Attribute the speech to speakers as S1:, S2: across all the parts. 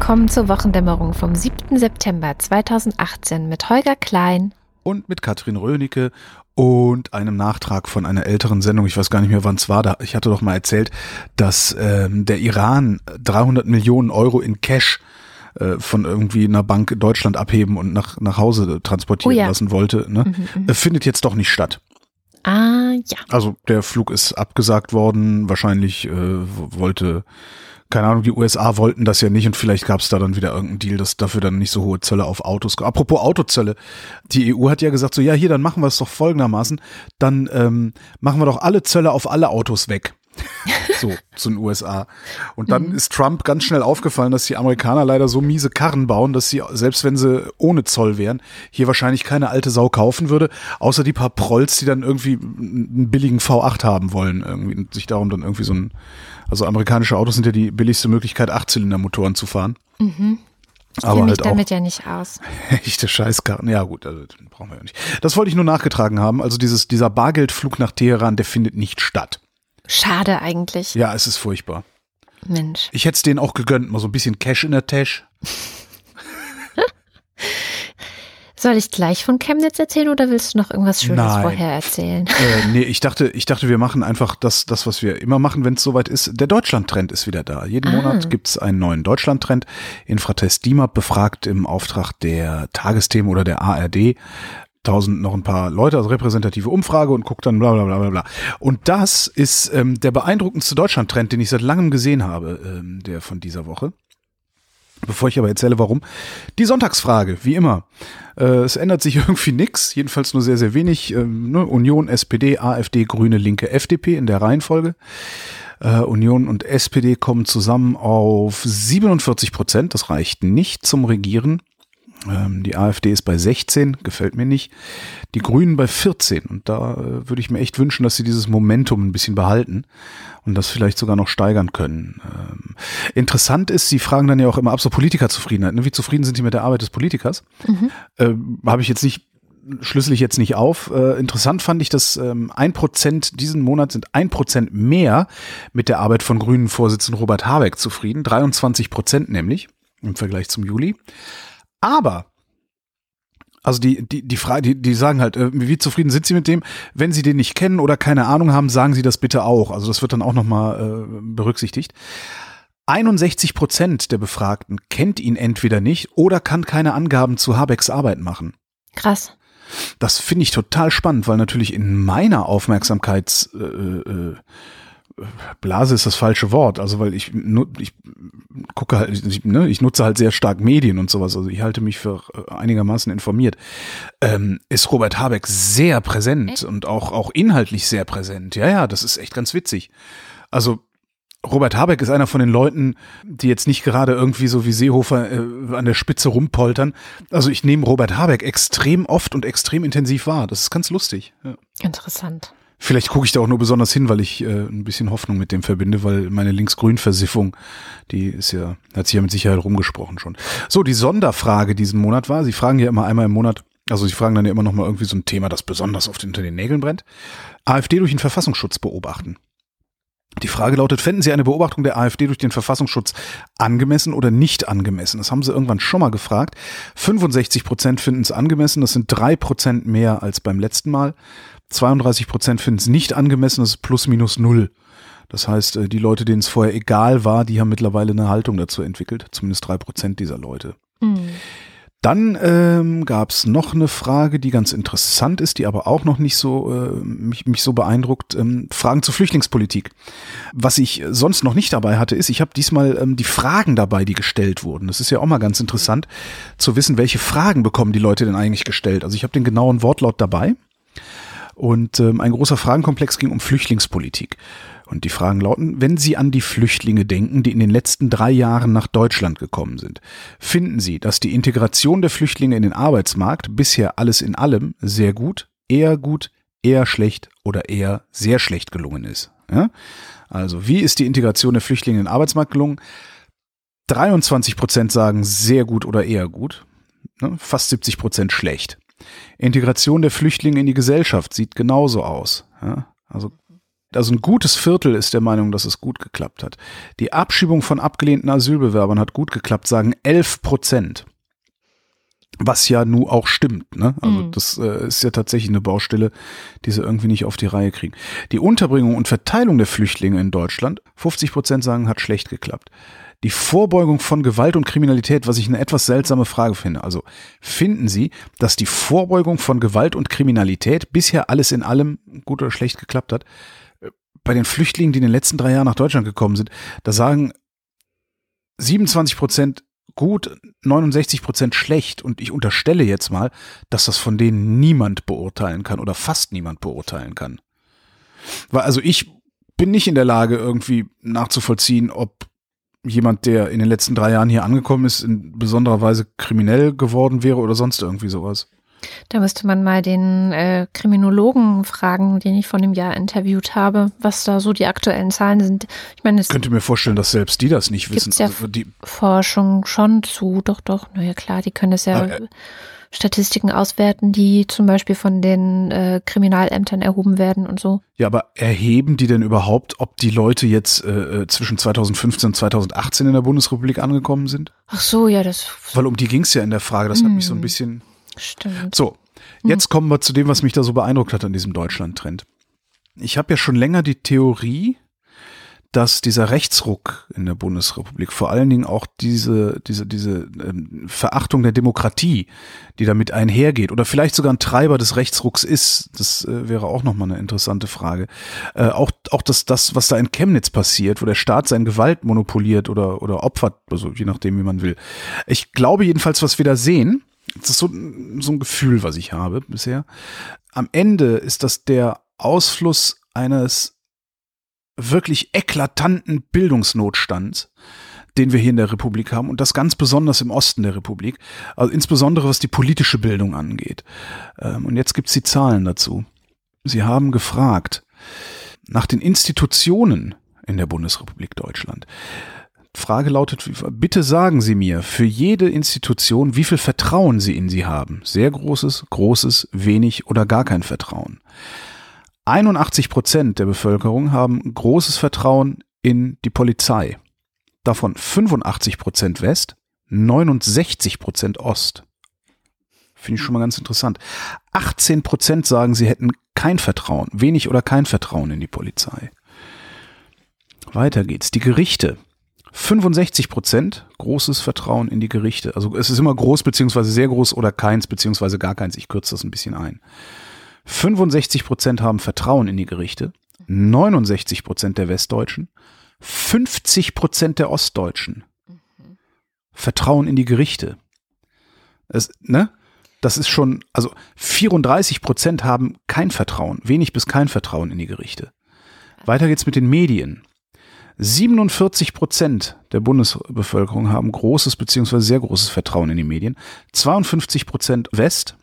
S1: Willkommen zur Wochendämmerung vom 7. September 2018 mit Holger Klein
S2: und mit Katrin Rönecke und einem Nachtrag von einer älteren Sendung. Ich weiß gar nicht mehr, wann es war. Da, ich hatte doch mal erzählt, dass ähm, der Iran 300 Millionen Euro in Cash äh, von irgendwie einer Bank in Deutschland abheben und nach, nach Hause transportieren oh ja. lassen wollte. Ne? Mhm, mhm, findet jetzt doch nicht statt.
S1: Ah, ja.
S2: Also der Flug ist abgesagt worden. Wahrscheinlich äh, wollte keine Ahnung, die USA wollten das ja nicht und vielleicht gab es da dann wieder irgendeinen Deal, dass dafür dann nicht so hohe Zölle auf Autos. Apropos Autozölle, die EU hat ja gesagt so, ja hier, dann machen wir es doch folgendermaßen, dann ähm, machen wir doch alle Zölle auf alle Autos weg. so zu den USA. Und dann mhm. ist Trump ganz schnell aufgefallen, dass die Amerikaner leider so miese Karren bauen, dass sie, selbst wenn sie ohne Zoll wären, hier wahrscheinlich keine alte Sau kaufen würde, außer die paar Prolls, die dann irgendwie einen billigen V8 haben wollen, irgendwie und sich darum dann irgendwie so ein also amerikanische Autos sind ja die billigste Möglichkeit, Achtzylindermotoren zu fahren.
S1: Mhm. Ich kenne mich halt damit ja nicht aus.
S2: Echte Scheißkarten. Ja gut, also brauchen wir ja nicht. Das wollte ich nur nachgetragen haben. Also dieses, dieser Bargeldflug nach Teheran, der findet nicht statt.
S1: Schade eigentlich.
S2: Ja, es ist furchtbar.
S1: Mensch.
S2: Ich hätte es denen auch gegönnt, mal so ein bisschen Cash in der Tasche.
S1: Soll ich gleich von Chemnitz erzählen oder willst du noch irgendwas Schönes Nein. vorher erzählen?
S2: Äh, nee, ich dachte, ich dachte, wir machen einfach das, das was wir immer machen, wenn es soweit ist. Der Deutschland-Trend ist wieder da. Jeden ah. Monat gibt's einen neuen Deutschland-Trend. Infratest DIMAP befragt im Auftrag der Tagesthemen oder der ARD tausend noch ein paar Leute, also repräsentative Umfrage und guckt dann bla bla bla bla bla. Und das ist ähm, der beeindruckendste Deutschland-Trend, den ich seit langem gesehen habe, ähm, der von dieser Woche. Bevor ich aber erzähle, warum, die Sonntagsfrage, wie immer. Äh, es ändert sich irgendwie nichts, jedenfalls nur sehr, sehr wenig. Ähm, ne? Union, SPD, AfD, Grüne, Linke, FDP in der Reihenfolge. Äh, Union und SPD kommen zusammen auf 47 Prozent. Das reicht nicht zum Regieren. Ähm, die AfD ist bei 16, gefällt mir nicht. Die Grünen bei 14. Und da äh, würde ich mir echt wünschen, dass sie dieses Momentum ein bisschen behalten und das vielleicht sogar noch steigern können. Ähm, interessant ist, sie fragen dann ja auch immer ab, so Politikerzufriedenheit. Ne? Wie zufrieden sind die mit der Arbeit des Politikers? Mhm. Ähm, Habe ich jetzt nicht schlüssel ich jetzt nicht auf. Äh, interessant fand ich, dass ähm, ein Prozent diesen Monat sind ein Prozent mehr mit der Arbeit von Grünen-Vorsitzenden Robert Habeck zufrieden. 23 Prozent nämlich im Vergleich zum Juli. Aber also die, die, die Frage, die, die sagen halt, äh, wie zufrieden sind Sie mit dem? Wenn Sie den nicht kennen oder keine Ahnung haben, sagen Sie das bitte auch. Also das wird dann auch nochmal äh, berücksichtigt. 61 Prozent der Befragten kennt ihn entweder nicht oder kann keine Angaben zu Habecks Arbeit machen.
S1: Krass.
S2: Das finde ich total spannend, weil natürlich in meiner Aufmerksamkeits äh, äh, Blase ist das falsche Wort, also weil ich, ich gucke halt, ich, ne, ich nutze halt sehr stark Medien und sowas, also ich halte mich für äh, einigermaßen informiert. Ähm, ist Robert Habeck sehr präsent echt? und auch, auch inhaltlich sehr präsent. Ja, ja, das ist echt ganz witzig. Also Robert Habeck ist einer von den Leuten, die jetzt nicht gerade irgendwie so wie Seehofer äh, an der Spitze rumpoltern. Also ich nehme Robert Habeck extrem oft und extrem intensiv wahr. Das ist ganz lustig. Ja.
S1: Interessant.
S2: Vielleicht gucke ich da auch nur besonders hin, weil ich äh, ein bisschen Hoffnung mit dem verbinde, weil meine Links-Grün-Versiffung, die ist ja, hat sich ja mit Sicherheit rumgesprochen schon. So, die Sonderfrage diesen Monat war, Sie fragen ja immer einmal im Monat, also Sie fragen dann ja immer noch mal irgendwie so ein Thema, das besonders oft unter den Nägeln brennt. AfD durch den Verfassungsschutz beobachten. Die Frage lautet, fänden Sie eine Beobachtung der AfD durch den Verfassungsschutz angemessen oder nicht angemessen? Das haben Sie irgendwann schon mal gefragt. 65 Prozent finden es angemessen, das sind drei Prozent mehr als beim letzten Mal. 32 Prozent finden es nicht angemessen, das ist plus minus null. Das heißt, äh, die Leute, denen es vorher egal war, die haben mittlerweile eine Haltung dazu entwickelt. Zumindest drei Prozent dieser Leute. Mhm. Dann ähm, gab es noch eine Frage, die ganz interessant ist, die aber auch noch nicht so äh, mich, mich so beeindruckt. Ähm, Fragen zur Flüchtlingspolitik. Was ich sonst noch nicht dabei hatte, ist, ich habe diesmal ähm, die Fragen dabei, die gestellt wurden. Das ist ja auch mal ganz interessant zu wissen, welche Fragen bekommen die Leute denn eigentlich gestellt. Also ich habe den genauen Wortlaut dabei. Und ähm, ein großer Fragenkomplex ging um Flüchtlingspolitik. Und die Fragen lauten, wenn Sie an die Flüchtlinge denken, die in den letzten drei Jahren nach Deutschland gekommen sind, finden Sie, dass die Integration der Flüchtlinge in den Arbeitsmarkt bisher alles in allem sehr gut, eher gut, eher schlecht oder eher sehr schlecht gelungen ist? Ja? Also wie ist die Integration der Flüchtlinge in den Arbeitsmarkt gelungen? 23 Prozent sagen sehr gut oder eher gut, ne? fast 70 Prozent schlecht. Integration der Flüchtlinge in die Gesellschaft sieht genauso aus. Ja? Also Also ein gutes Viertel ist der Meinung, dass es gut geklappt hat. Die Abschiebung von abgelehnten Asylbewerbern hat gut geklappt, sagen 11 Prozent. Was ja nun auch stimmt, ne? Also mhm. das äh, ist ja tatsächlich eine Baustelle, die sie irgendwie nicht auf die Reihe kriegen. Die Unterbringung und Verteilung der Flüchtlinge in Deutschland, 50 Prozent sagen, hat schlecht geklappt. Die Vorbeugung von Gewalt und Kriminalität, was ich eine etwas seltsame Frage finde. Also finden Sie, dass die Vorbeugung von Gewalt und Kriminalität bisher alles in allem gut oder schlecht geklappt hat? Bei den Flüchtlingen, die in den letzten drei Jahren nach Deutschland gekommen sind, da sagen 27 Prozent gut, 69 Prozent schlecht. Und ich unterstelle jetzt mal, dass das von denen niemand beurteilen kann oder fast niemand beurteilen kann. Weil also ich bin nicht in der Lage, irgendwie nachzuvollziehen, ob jemand, der in den letzten drei Jahren hier angekommen ist, in besonderer Weise kriminell geworden wäre oder sonst irgendwie sowas.
S1: Da müsste man mal den äh, Kriminologen fragen, den ich vor einem Jahr interviewt habe, was da so die aktuellen Zahlen sind. Ich meine,
S2: ich könnte mir vorstellen, dass selbst die das nicht wissen.
S1: Ja also die Forschung schon zu, doch, doch, naja klar, die können es ja. Aber, äh, Statistiken auswerten, die zum Beispiel von den äh, Kriminalämtern erhoben werden und so.
S2: Ja, aber erheben die denn überhaupt, ob die Leute jetzt äh, äh zwischen 2015 und 2018 in der Bundesrepublik angekommen sind?
S1: Ach so, ja, das.
S2: Weil um die ging es ja in der Frage, das hat mich so ein hm. bisschen.
S1: Stimmt.
S2: So, jetzt hm. kommen wir zu dem, was mich da so beeindruckt hat an diesem Deutschland-Trend. Ich habe ja schon länger die Theorie, dass dieser Rechtsruck in der Bundesrepublik, vor allen Dingen auch diese, diese, diese ähm, Verachtung der Demokratie, die damit einhergeht, oder vielleicht sogar ein Treiber des Rechtsrucks ist, das äh, wäre auch nochmal eine interessante Frage. Äh, auch, auch das, das, was da in Chemnitz passiert, wo der Staat sein Gewalt monopoliert oder, oder opfert, also je nachdem, wie man will. Ich glaube jedenfalls, was wir da sehen, das ist so, so ein Gefühl, was ich habe bisher. Am Ende ist das der Ausfluss eines wirklich eklatanten Bildungsnotstands, den wir hier in der Republik haben und das ganz besonders im Osten der Republik, also insbesondere was die politische Bildung angeht. Ähm, und jetzt gibt's die Zahlen dazu. Sie haben gefragt nach den Institutionen in der Bundesrepublik Deutschland. Frage lautet, bitte sagen Sie mir für jede Institution, wie viel Vertrauen Sie in sie haben. Sehr großes, großes, wenig oder gar kein Vertrauen. 81 Prozent der Bevölkerung haben großes Vertrauen in die Polizei. Davon 85 Prozent West, 69 Prozent Ost. Finde ich schon mal ganz interessant. 18 Prozent sagen, sie hätten kein Vertrauen, wenig oder kein Vertrauen in die Polizei. Weiter geht's. Die Gerichte. 65 Prozent großes Vertrauen in die Gerichte. Also es ist immer groß beziehungsweise sehr groß oder keins beziehungsweise gar keins. Ich kürze das ein bisschen ein. 65 Prozent haben Vertrauen in die Gerichte, 69 Prozent der Westdeutschen, 50 Prozent der Ostdeutschen mhm. Vertrauen in die Gerichte. Es, ne? Das ist schon, also 34 Prozent haben kein Vertrauen, wenig bis kein Vertrauen in die Gerichte. Weiter geht's mit den Medien. 47 Prozent der Bundesbevölkerung haben großes beziehungsweise sehr großes Vertrauen in die Medien. 52 Prozent West,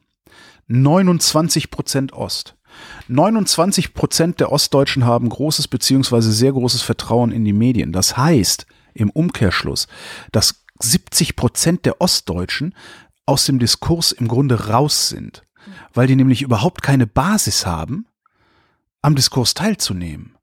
S2: 29 Prozent Ost. 29 Prozent der Ostdeutschen haben großes beziehungsweise sehr großes Vertrauen in die Medien. Das heißt im Umkehrschluss, dass 70 Prozent der Ostdeutschen aus dem Diskurs im Grunde raus sind, weil die nämlich überhaupt keine Basis haben, am Diskurs teilzunehmen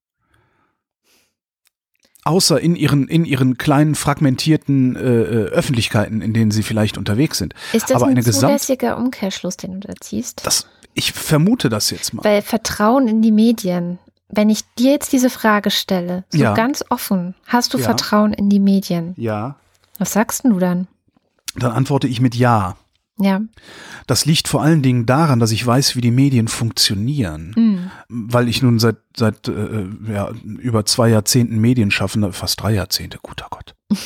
S2: außer in ihren in ihren kleinen fragmentierten äh, äh, Öffentlichkeiten, in denen sie vielleicht unterwegs sind.
S1: Ist das
S2: Aber
S1: ein zulässiger Umkehrschluss, den du da ziehst?
S2: Das, ich vermute das jetzt mal.
S1: Weil Vertrauen in die Medien. Wenn ich dir jetzt diese Frage stelle, so ja. ganz offen, hast du ja. Vertrauen in die Medien?
S2: Ja.
S1: Was sagst du dann?
S2: Dann antworte ich mit Ja.
S1: Ja.
S2: Das liegt vor allen Dingen daran, dass ich weiß, wie die Medien funktionieren, mhm. weil ich nun seit seit äh, ja, über zwei Jahrzehnten Medien schaffen, fast drei Jahrzehnte, guter Gott.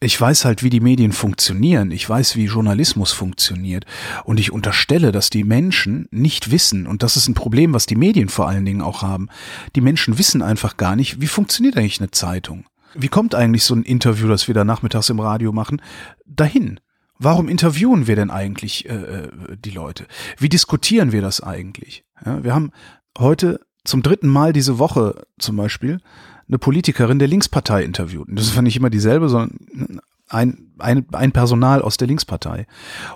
S2: Ich weiß halt, wie die Medien funktionieren. Ich weiß, wie Journalismus funktioniert. Und ich unterstelle, dass die Menschen nicht wissen, und das ist ein Problem, was die Medien vor allen Dingen auch haben. Die Menschen wissen einfach gar nicht, wie funktioniert eigentlich eine Zeitung? Wie kommt eigentlich so ein Interview, das wir da nachmittags im Radio machen, dahin? Warum interviewen wir denn eigentlich äh, äh, die Leute? Wie diskutieren wir das eigentlich? Ja, wir haben heute zum dritten Mal diese Woche zum Beispiel eine Politikerin der Linkspartei interviewt. Das war nicht immer dieselbe, sondern ein, ein, ein Personal aus der Linkspartei.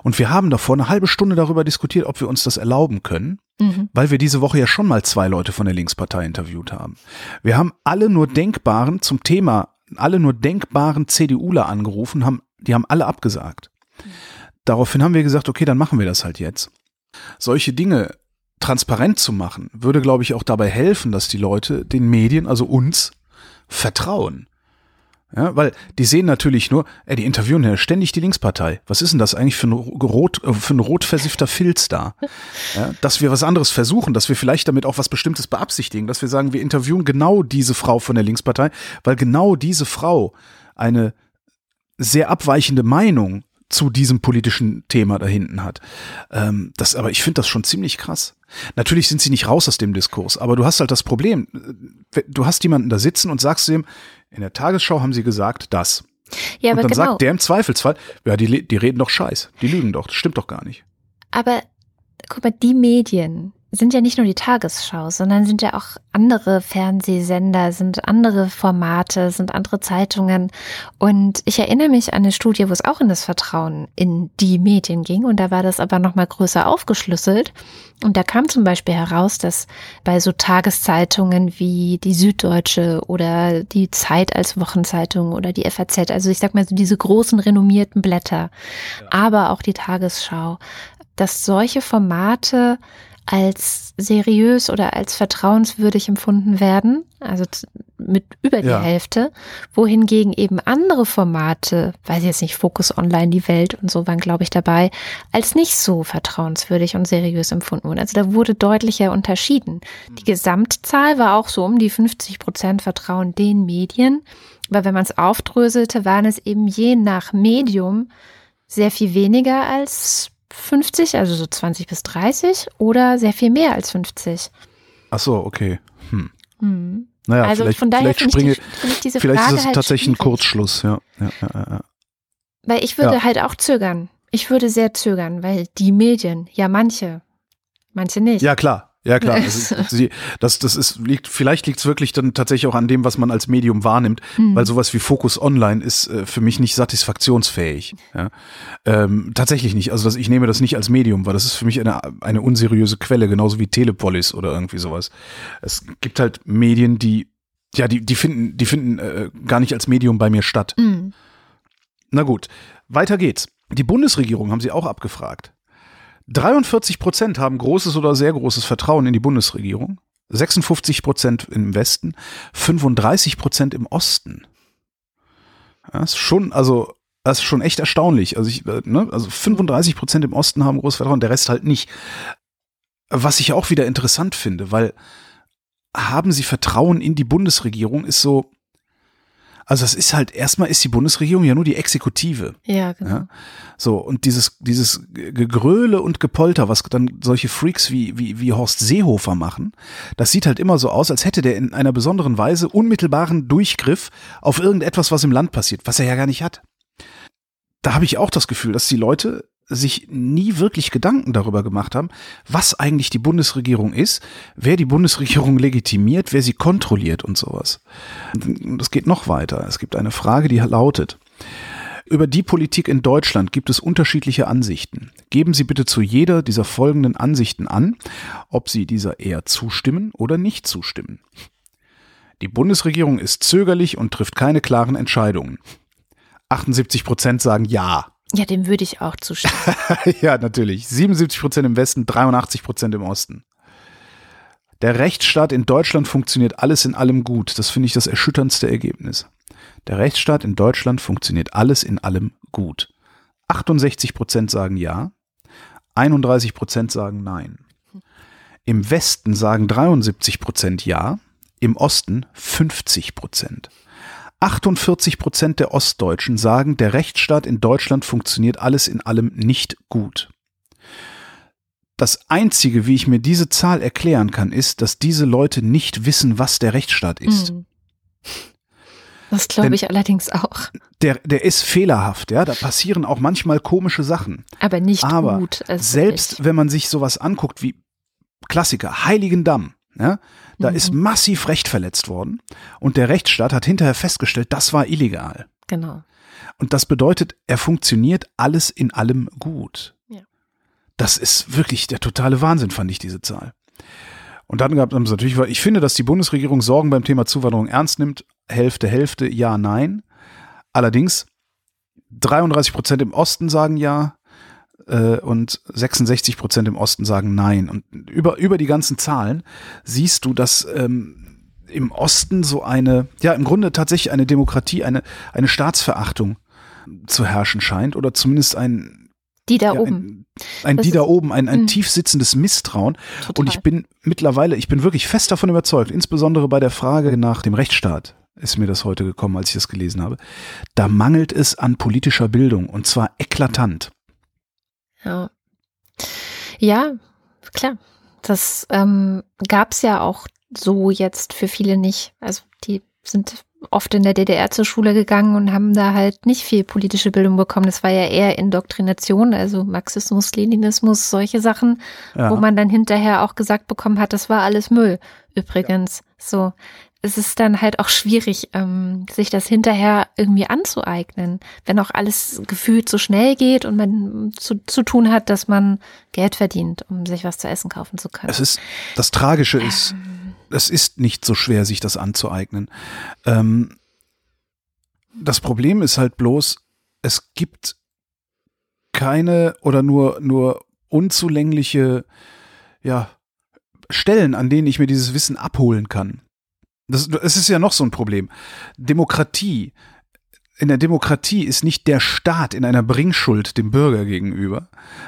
S2: Und wir haben davor eine halbe Stunde darüber diskutiert, ob wir uns das erlauben können. mhm. weil wir diese Woche ja schon mal zwei Leute von der Linkspartei interviewt haben. Wir haben alle nur denkbaren zum Thema, alle nur denkbaren CDUler angerufen, haben, die haben alle abgesagt. Daraufhin haben wir gesagt, okay, dann machen wir das halt jetzt. Solche Dinge transparent zu machen, würde, glaube ich, auch dabei helfen, dass die Leute den Medien, also uns, vertrauen. Ja, weil die sehen natürlich nur, ey, die interviewen ja ständig die Linkspartei. Was ist denn das eigentlich für ein rot, äh, für ein rot Filz da? Ja, dass wir was anderes versuchen, dass wir vielleicht damit auch was Bestimmtes beabsichtigen, dass wir sagen, wir interviewen genau diese Frau von der Linkspartei, weil genau diese Frau eine sehr abweichende Meinung zu diesem politischen Thema da hinten hat. Ähm, das, aber ich finde das schon ziemlich krass. Natürlich sind sie nicht raus aus dem Diskurs, aber du hast halt das Problem. Äh, du hast jemanden da sitzen und sagst ihm, in der Tagesschau haben sie gesagt, das. Ja, aber und dann genau. sagt der im Zweifelsfall, ja, die, die reden doch Scheiß, die lügen doch, das stimmt doch gar nicht.
S1: Aber guck mal, die Medien, sind ja nicht nur die Tagesschau, sondern sind ja auch andere Fernsehsender, sind andere Formate, sind andere Zeitungen. Und ich erinnere mich an eine Studie, wo es auch in das Vertrauen in die Medien ging. Und da war das aber nochmal größer aufgeschlüsselt. Und da kam zum Beispiel heraus, dass bei so Tageszeitungen wie die Süddeutsche oder die Zeit als Wochenzeitung oder die FAZ, also ich sag mal so diese großen renommierten Blätter, ja. aber auch die Tagesschau, dass solche Formate als seriös oder als vertrauenswürdig empfunden werden, also mit über die ja. Hälfte, wohingegen eben andere Formate, weiß ich jetzt nicht, Focus Online, die Welt und so waren, glaube ich, dabei, als nicht so vertrauenswürdig und seriös empfunden wurden. Also da wurde deutlicher unterschieden. Die Gesamtzahl war auch so um die 50 Prozent Vertrauen den Medien, aber wenn man es aufdröselte, waren es eben je nach Medium sehr viel weniger als 50, also so 20 bis 30 oder sehr viel mehr als 50.
S2: Ach so, okay. Hm.
S1: Hm. Naja, also vielleicht, von daher finde ich, die, find ich diese
S2: vielleicht
S1: Frage
S2: ist es
S1: halt
S2: tatsächlich schwierig. ein Kurzschluss, ja. ja, ja, ja.
S1: Weil ich würde ja. halt auch zögern. Ich würde sehr zögern, weil die Medien, ja manche, manche nicht.
S2: Ja, klar. Ja klar, also, sie, das, das ist, liegt, vielleicht liegt es wirklich dann tatsächlich auch an dem, was man als Medium wahrnimmt, mhm. weil sowas wie Focus Online ist äh, für mich nicht satisfaktionsfähig. Ja? Ähm, tatsächlich nicht. Also das, ich nehme das nicht als Medium, weil das ist für mich eine, eine unseriöse Quelle, genauso wie Telepolis oder irgendwie sowas. Es gibt halt Medien, die, ja, die, die finden, die finden äh, gar nicht als Medium bei mir statt. Mhm. Na gut, weiter geht's. Die Bundesregierung haben sie auch abgefragt. 43 Prozent haben großes oder sehr großes Vertrauen in die Bundesregierung. 56 Prozent im Westen, 35 Prozent im Osten. Das ist schon, also, das ist schon echt erstaunlich. Also ich, äh, ne, also 35 Prozent im Osten haben großes Vertrauen, der Rest halt nicht. Was ich auch wieder interessant finde, weil haben sie Vertrauen in die Bundesregierung ist so, also es ist halt, erstmal ist die Bundesregierung ja nur die Exekutive.
S1: Ja, genau. Ja?
S2: So, und dieses, dieses Gegröle und Gepolter, was dann solche Freaks wie, wie, wie Horst Seehofer machen, das sieht halt immer so aus, als hätte der in einer besonderen Weise unmittelbaren Durchgriff auf irgendetwas, was im Land passiert, was er ja gar nicht hat. Da habe ich auch das Gefühl, dass die Leute sich nie wirklich Gedanken darüber gemacht haben, was eigentlich die Bundesregierung ist, wer die Bundesregierung legitimiert, wer sie kontrolliert und sowas. Und es geht noch weiter. Es gibt eine Frage, die lautet, über die Politik in Deutschland gibt es unterschiedliche Ansichten. Geben Sie bitte zu jeder dieser folgenden Ansichten an, ob Sie dieser eher zustimmen oder nicht zustimmen. Die Bundesregierung ist zögerlich und trifft keine klaren Entscheidungen. 78 Prozent sagen Ja.
S1: Ja, dem würde ich auch zustimmen.
S2: ja, natürlich. 77 Prozent im Westen, 83 Prozent im Osten. Der Rechtsstaat in Deutschland funktioniert alles in allem gut. Das finde ich das erschütterndste Ergebnis. Der Rechtsstaat in Deutschland funktioniert alles in allem gut. 68 Prozent sagen ja, 31 Prozent sagen nein. Im Westen sagen 73 Prozent ja, im Osten 50 Prozent. 48 Prozent der Ostdeutschen sagen, der Rechtsstaat in Deutschland funktioniert alles in allem nicht gut. Das Einzige, wie ich mir diese Zahl erklären kann, ist, dass diese Leute nicht wissen, was der Rechtsstaat ist. Mhm.
S1: Das glaube ich allerdings auch.
S2: Der, der ist fehlerhaft, ja. Da passieren auch manchmal komische Sachen.
S1: Aber nicht
S2: Aber
S1: gut.
S2: Also selbst wirklich. wenn man sich sowas anguckt wie Klassiker, Heiligendamm, ja, da mhm. ist massiv Recht verletzt worden und der Rechtsstaat hat hinterher festgestellt, das war illegal.
S1: Genau.
S2: Und das bedeutet, er funktioniert alles in allem gut. Ja. Das ist wirklich der totale Wahnsinn, fand ich diese Zahl. Und dann gab es natürlich, ich finde, dass die Bundesregierung Sorgen beim Thema Zuwanderung ernst nimmt. Hälfte, Hälfte, ja, nein. Allerdings 33 Prozent im Osten sagen ja und 66 Prozent im Osten sagen nein. Und über, über die ganzen Zahlen siehst du, dass ähm, im Osten so eine, ja, im Grunde tatsächlich eine Demokratie, eine, eine Staatsverachtung zu herrschen scheint oder zumindest ein
S1: die da ja, oben.
S2: Ein, ein die da oben, ein, ein tief sitzendes Misstrauen. Total. Und ich bin mittlerweile, ich bin wirklich fest davon überzeugt, insbesondere bei der Frage nach dem Rechtsstaat ist mir das heute gekommen, als ich das gelesen habe. Da mangelt es an politischer Bildung und zwar eklatant.
S1: Ja. Ja, klar. Das ähm, gab es ja auch so jetzt für viele nicht. Also die sind oft in der DDR zur Schule gegangen und haben da halt nicht viel politische Bildung bekommen. Das war ja eher Indoktrination, also Marxismus, Leninismus, solche Sachen, ja. wo man dann hinterher auch gesagt bekommen hat, das war alles Müll. Übrigens, ja. so es ist dann halt auch schwierig, ähm, sich das hinterher irgendwie anzueignen, wenn auch alles gefühlt so schnell geht und man zu, zu tun hat, dass man Geld verdient, um sich was zu essen kaufen zu können.
S2: Es ist, das Tragische ist, ähm. es ist nicht so schwer, sich das anzueignen. Ähm, das Problem ist halt bloß, es gibt keine oder nur, nur unzulängliche, ja, Stellen, an denen ich mir dieses Wissen abholen kann. Das, es ist ja noch so ein Problem. Demokratie in der Demokratie ist nicht der Staat in einer Bringschuld dem Bürger gegenüber,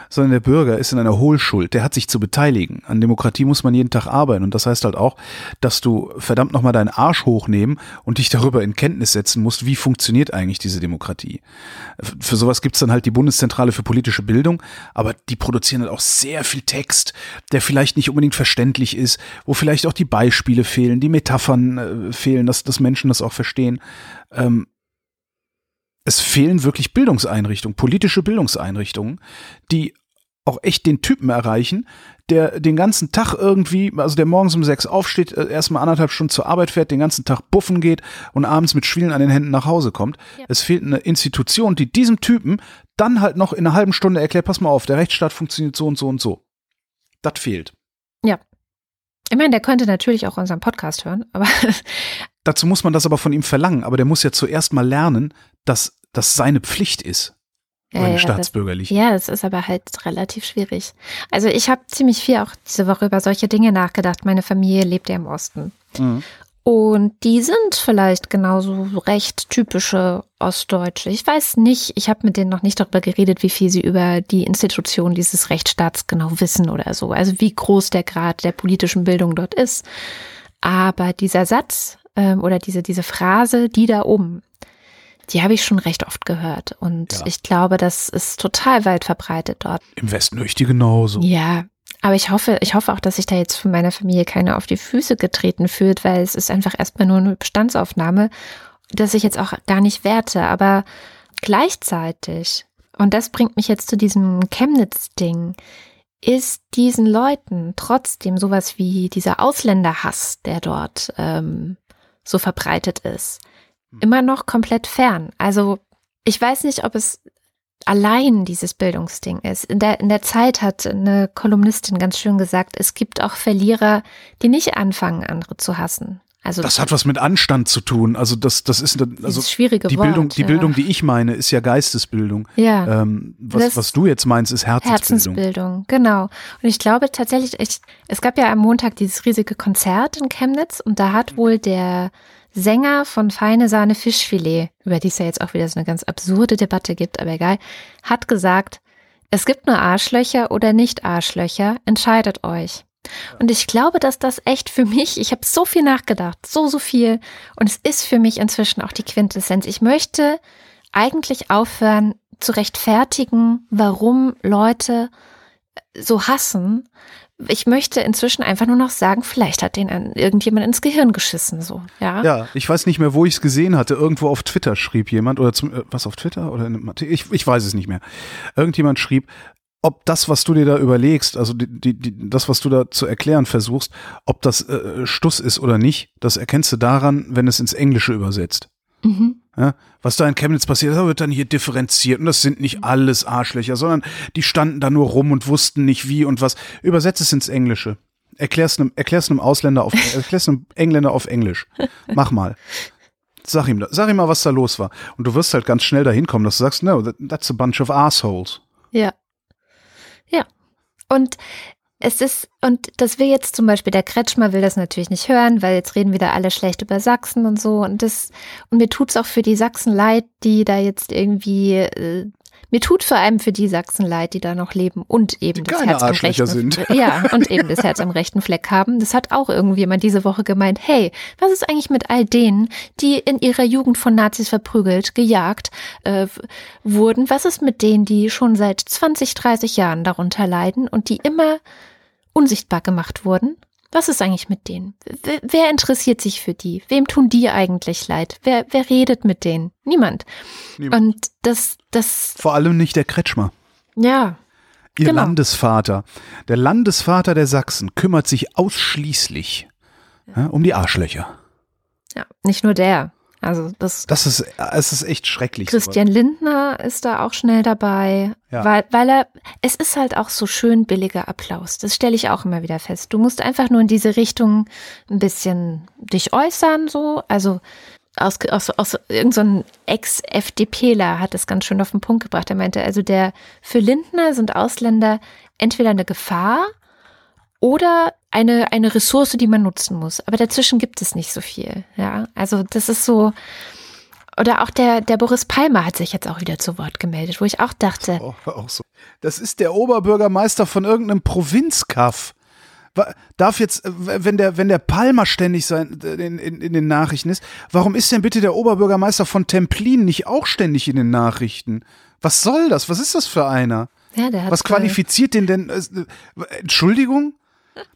S2: sondern der Bürger ist in einer Hohlschuld. Der hat sich zu beteiligen. An Demokratie muss man jeden Tag arbeiten. Und das heißt halt auch, dass du verdammt nochmal deinen Arsch hochnehmen und dich darüber in Kenntnis setzen musst, wie funktioniert eigentlich diese Demokratie. Für sowas gibt's dann halt die Bundeszentrale für politische Bildung, aber die produzieren halt auch sehr viel Text, der vielleicht nicht unbedingt verständlich ist, wo vielleicht auch die Beispiele fehlen, die Metaphern äh, fehlen, dass, dass Menschen das auch verstehen. Ähm, es fehlen wirklich Bildungseinrichtungen, politische Bildungseinrichtungen, die auch echt den Typen erreichen, der den ganzen Tag irgendwie, also der morgens um sechs aufsteht, äh, erstmal anderthalb Stunden zur Arbeit fährt, den ganzen Tag buffen geht und abends mit Schwielen an den Händen nach Hause kommt. Ja. Es fehlt eine Institution, die diesem Typen dann halt noch in einer halben Stunde erklärt, pass mal auf, der Rechtsstaat funktioniert so und so und so. Das fehlt.
S1: Ich meine, der könnte natürlich auch unseren Podcast hören, aber.
S2: Dazu muss man das aber von ihm verlangen, aber der muss ja zuerst mal lernen, dass das seine Pflicht ist. Ja, ja, staatsbürgerlich.
S1: Das, ja, das ist aber halt relativ schwierig. Also ich habe ziemlich viel auch diese Woche über solche Dinge nachgedacht. Meine Familie lebt ja im Osten. Mhm. Und die sind vielleicht genauso recht typische Ostdeutsche. Ich weiß nicht, ich habe mit denen noch nicht darüber geredet, wie viel sie über die Institution dieses Rechtsstaats genau wissen oder so. Also wie groß der Grad der politischen Bildung dort ist. Aber dieser Satz ähm, oder diese, diese Phrase, die da oben, die habe ich schon recht oft gehört. Und ja. ich glaube, das ist total weit verbreitet dort.
S2: Im Westen höre ich die genauso.
S1: Ja, aber ich hoffe, ich hoffe auch, dass sich da jetzt von meiner Familie keiner auf die Füße getreten fühlt, weil es ist einfach erstmal nur eine Bestandsaufnahme, dass ich jetzt auch gar nicht werte. Aber gleichzeitig, und das bringt mich jetzt zu diesem Chemnitz-Ding, ist diesen Leuten trotzdem sowas wie dieser Ausländerhass, der dort ähm, so verbreitet ist, immer noch komplett fern. Also ich weiß nicht, ob es allein dieses Bildungsding ist. In der, in der Zeit hat eine Kolumnistin ganz schön gesagt, es gibt auch Verlierer, die nicht anfangen, andere zu hassen. Also
S2: das hat was mit Anstand zu tun. Also das, das ist also
S1: schwierige
S2: die
S1: Wort,
S2: Bildung, die
S1: ja.
S2: Bildung, die ich meine, ist ja Geistesbildung.
S1: Ja.
S2: Ähm, was, was du jetzt meinst, ist Herzensbildung.
S1: Herzensbildung, genau. Und ich glaube tatsächlich, ich, es gab ja am Montag dieses riesige Konzert in Chemnitz und da hat wohl der Sänger von Feine Sahne Fischfilet, über die es ja jetzt auch wieder so eine ganz absurde Debatte gibt, aber egal, hat gesagt, es gibt nur Arschlöcher oder nicht Arschlöcher, entscheidet euch. Und ich glaube, dass das echt für mich, ich habe so viel nachgedacht, so, so viel. Und es ist für mich inzwischen auch die Quintessenz. Ich möchte eigentlich aufhören zu rechtfertigen, warum Leute so hassen, ich möchte inzwischen einfach nur noch sagen, vielleicht hat den irgendjemand ins Gehirn geschissen, so, ja.
S2: Ja, ich weiß nicht mehr, wo ich es gesehen hatte. Irgendwo auf Twitter schrieb jemand, oder zum, äh, was auf Twitter? Oder ich, ich weiß es nicht mehr. Irgendjemand schrieb, ob das, was du dir da überlegst, also die, die, die, das, was du da zu erklären versuchst, ob das äh, Stuss ist oder nicht, das erkennst du daran, wenn es ins Englische übersetzt. Mhm. Ja, was da in Chemnitz passiert, da wird dann hier differenziert und das sind nicht alles Arschlöcher, sondern die standen da nur rum und wussten nicht wie und was. Übersetzt es ins Englische. Erklär's einem, erklär's einem Ausländer auf, erklär's einem Engländer auf Englisch. Mach mal. Sag ihm, sag ihm mal, was da los war. Und du wirst halt ganz schnell dahin kommen, dass du sagst, no, that's a bunch of assholes.
S1: Ja. Ja. Und es ist, und das will jetzt zum Beispiel, der Kretschmer will das natürlich nicht hören, weil jetzt reden wieder alle schlecht über Sachsen und so. Und das, und mir tut's auch für die Sachsen leid, die da jetzt irgendwie äh, mir tut vor allem für die Sachsen leid, die da noch leben und eben
S2: die
S1: das Herz am rechten,
S2: sind.
S1: ja, und eben das Herz am rechten Fleck haben. Das hat auch irgendjemand diese Woche gemeint, hey, was ist eigentlich mit all denen, die in ihrer Jugend von Nazis verprügelt, gejagt äh, wurden? Was ist mit denen, die schon seit 20, 30 Jahren darunter leiden und die immer unsichtbar gemacht wurden? Was ist eigentlich mit denen? Wer, wer interessiert sich für die? Wem tun die eigentlich leid? Wer, wer redet mit denen? Niemand. Niemand. Und das, das.
S2: Vor allem nicht der Kretschmer.
S1: Ja.
S2: Ihr genau. Landesvater, der Landesvater der Sachsen, kümmert sich ausschließlich ja, um die Arschlöcher.
S1: Ja, nicht nur der. Also das,
S2: das ist, es ist echt schrecklich.
S1: Christian Lindner ist da auch schnell dabei, ja. weil, weil er, es ist halt auch so schön billiger Applaus. Das stelle ich auch immer wieder fest. Du musst einfach nur in diese Richtung ein bisschen dich äußern, so. Also aus, aus, aus irgendein so Ex-FDPler hat es ganz schön auf den Punkt gebracht. Er meinte, also der, für Lindner sind Ausländer entweder eine Gefahr oder eine, eine Ressource, die man nutzen muss. Aber dazwischen gibt es nicht so viel. Ja, also das ist so. Oder auch der, der Boris Palmer hat sich jetzt auch wieder zu Wort gemeldet, wo ich auch dachte.
S2: Oh, auch so. Das ist der Oberbürgermeister von irgendeinem Provinzkaff. Darf jetzt, wenn der, wenn der Palmer ständig sein, in, in, in den Nachrichten ist, warum ist denn bitte der Oberbürgermeister von Templin nicht auch ständig in den Nachrichten? Was soll das? Was ist das für einer?
S1: Ja,
S2: Was qualifiziert den denn? Äh, Entschuldigung?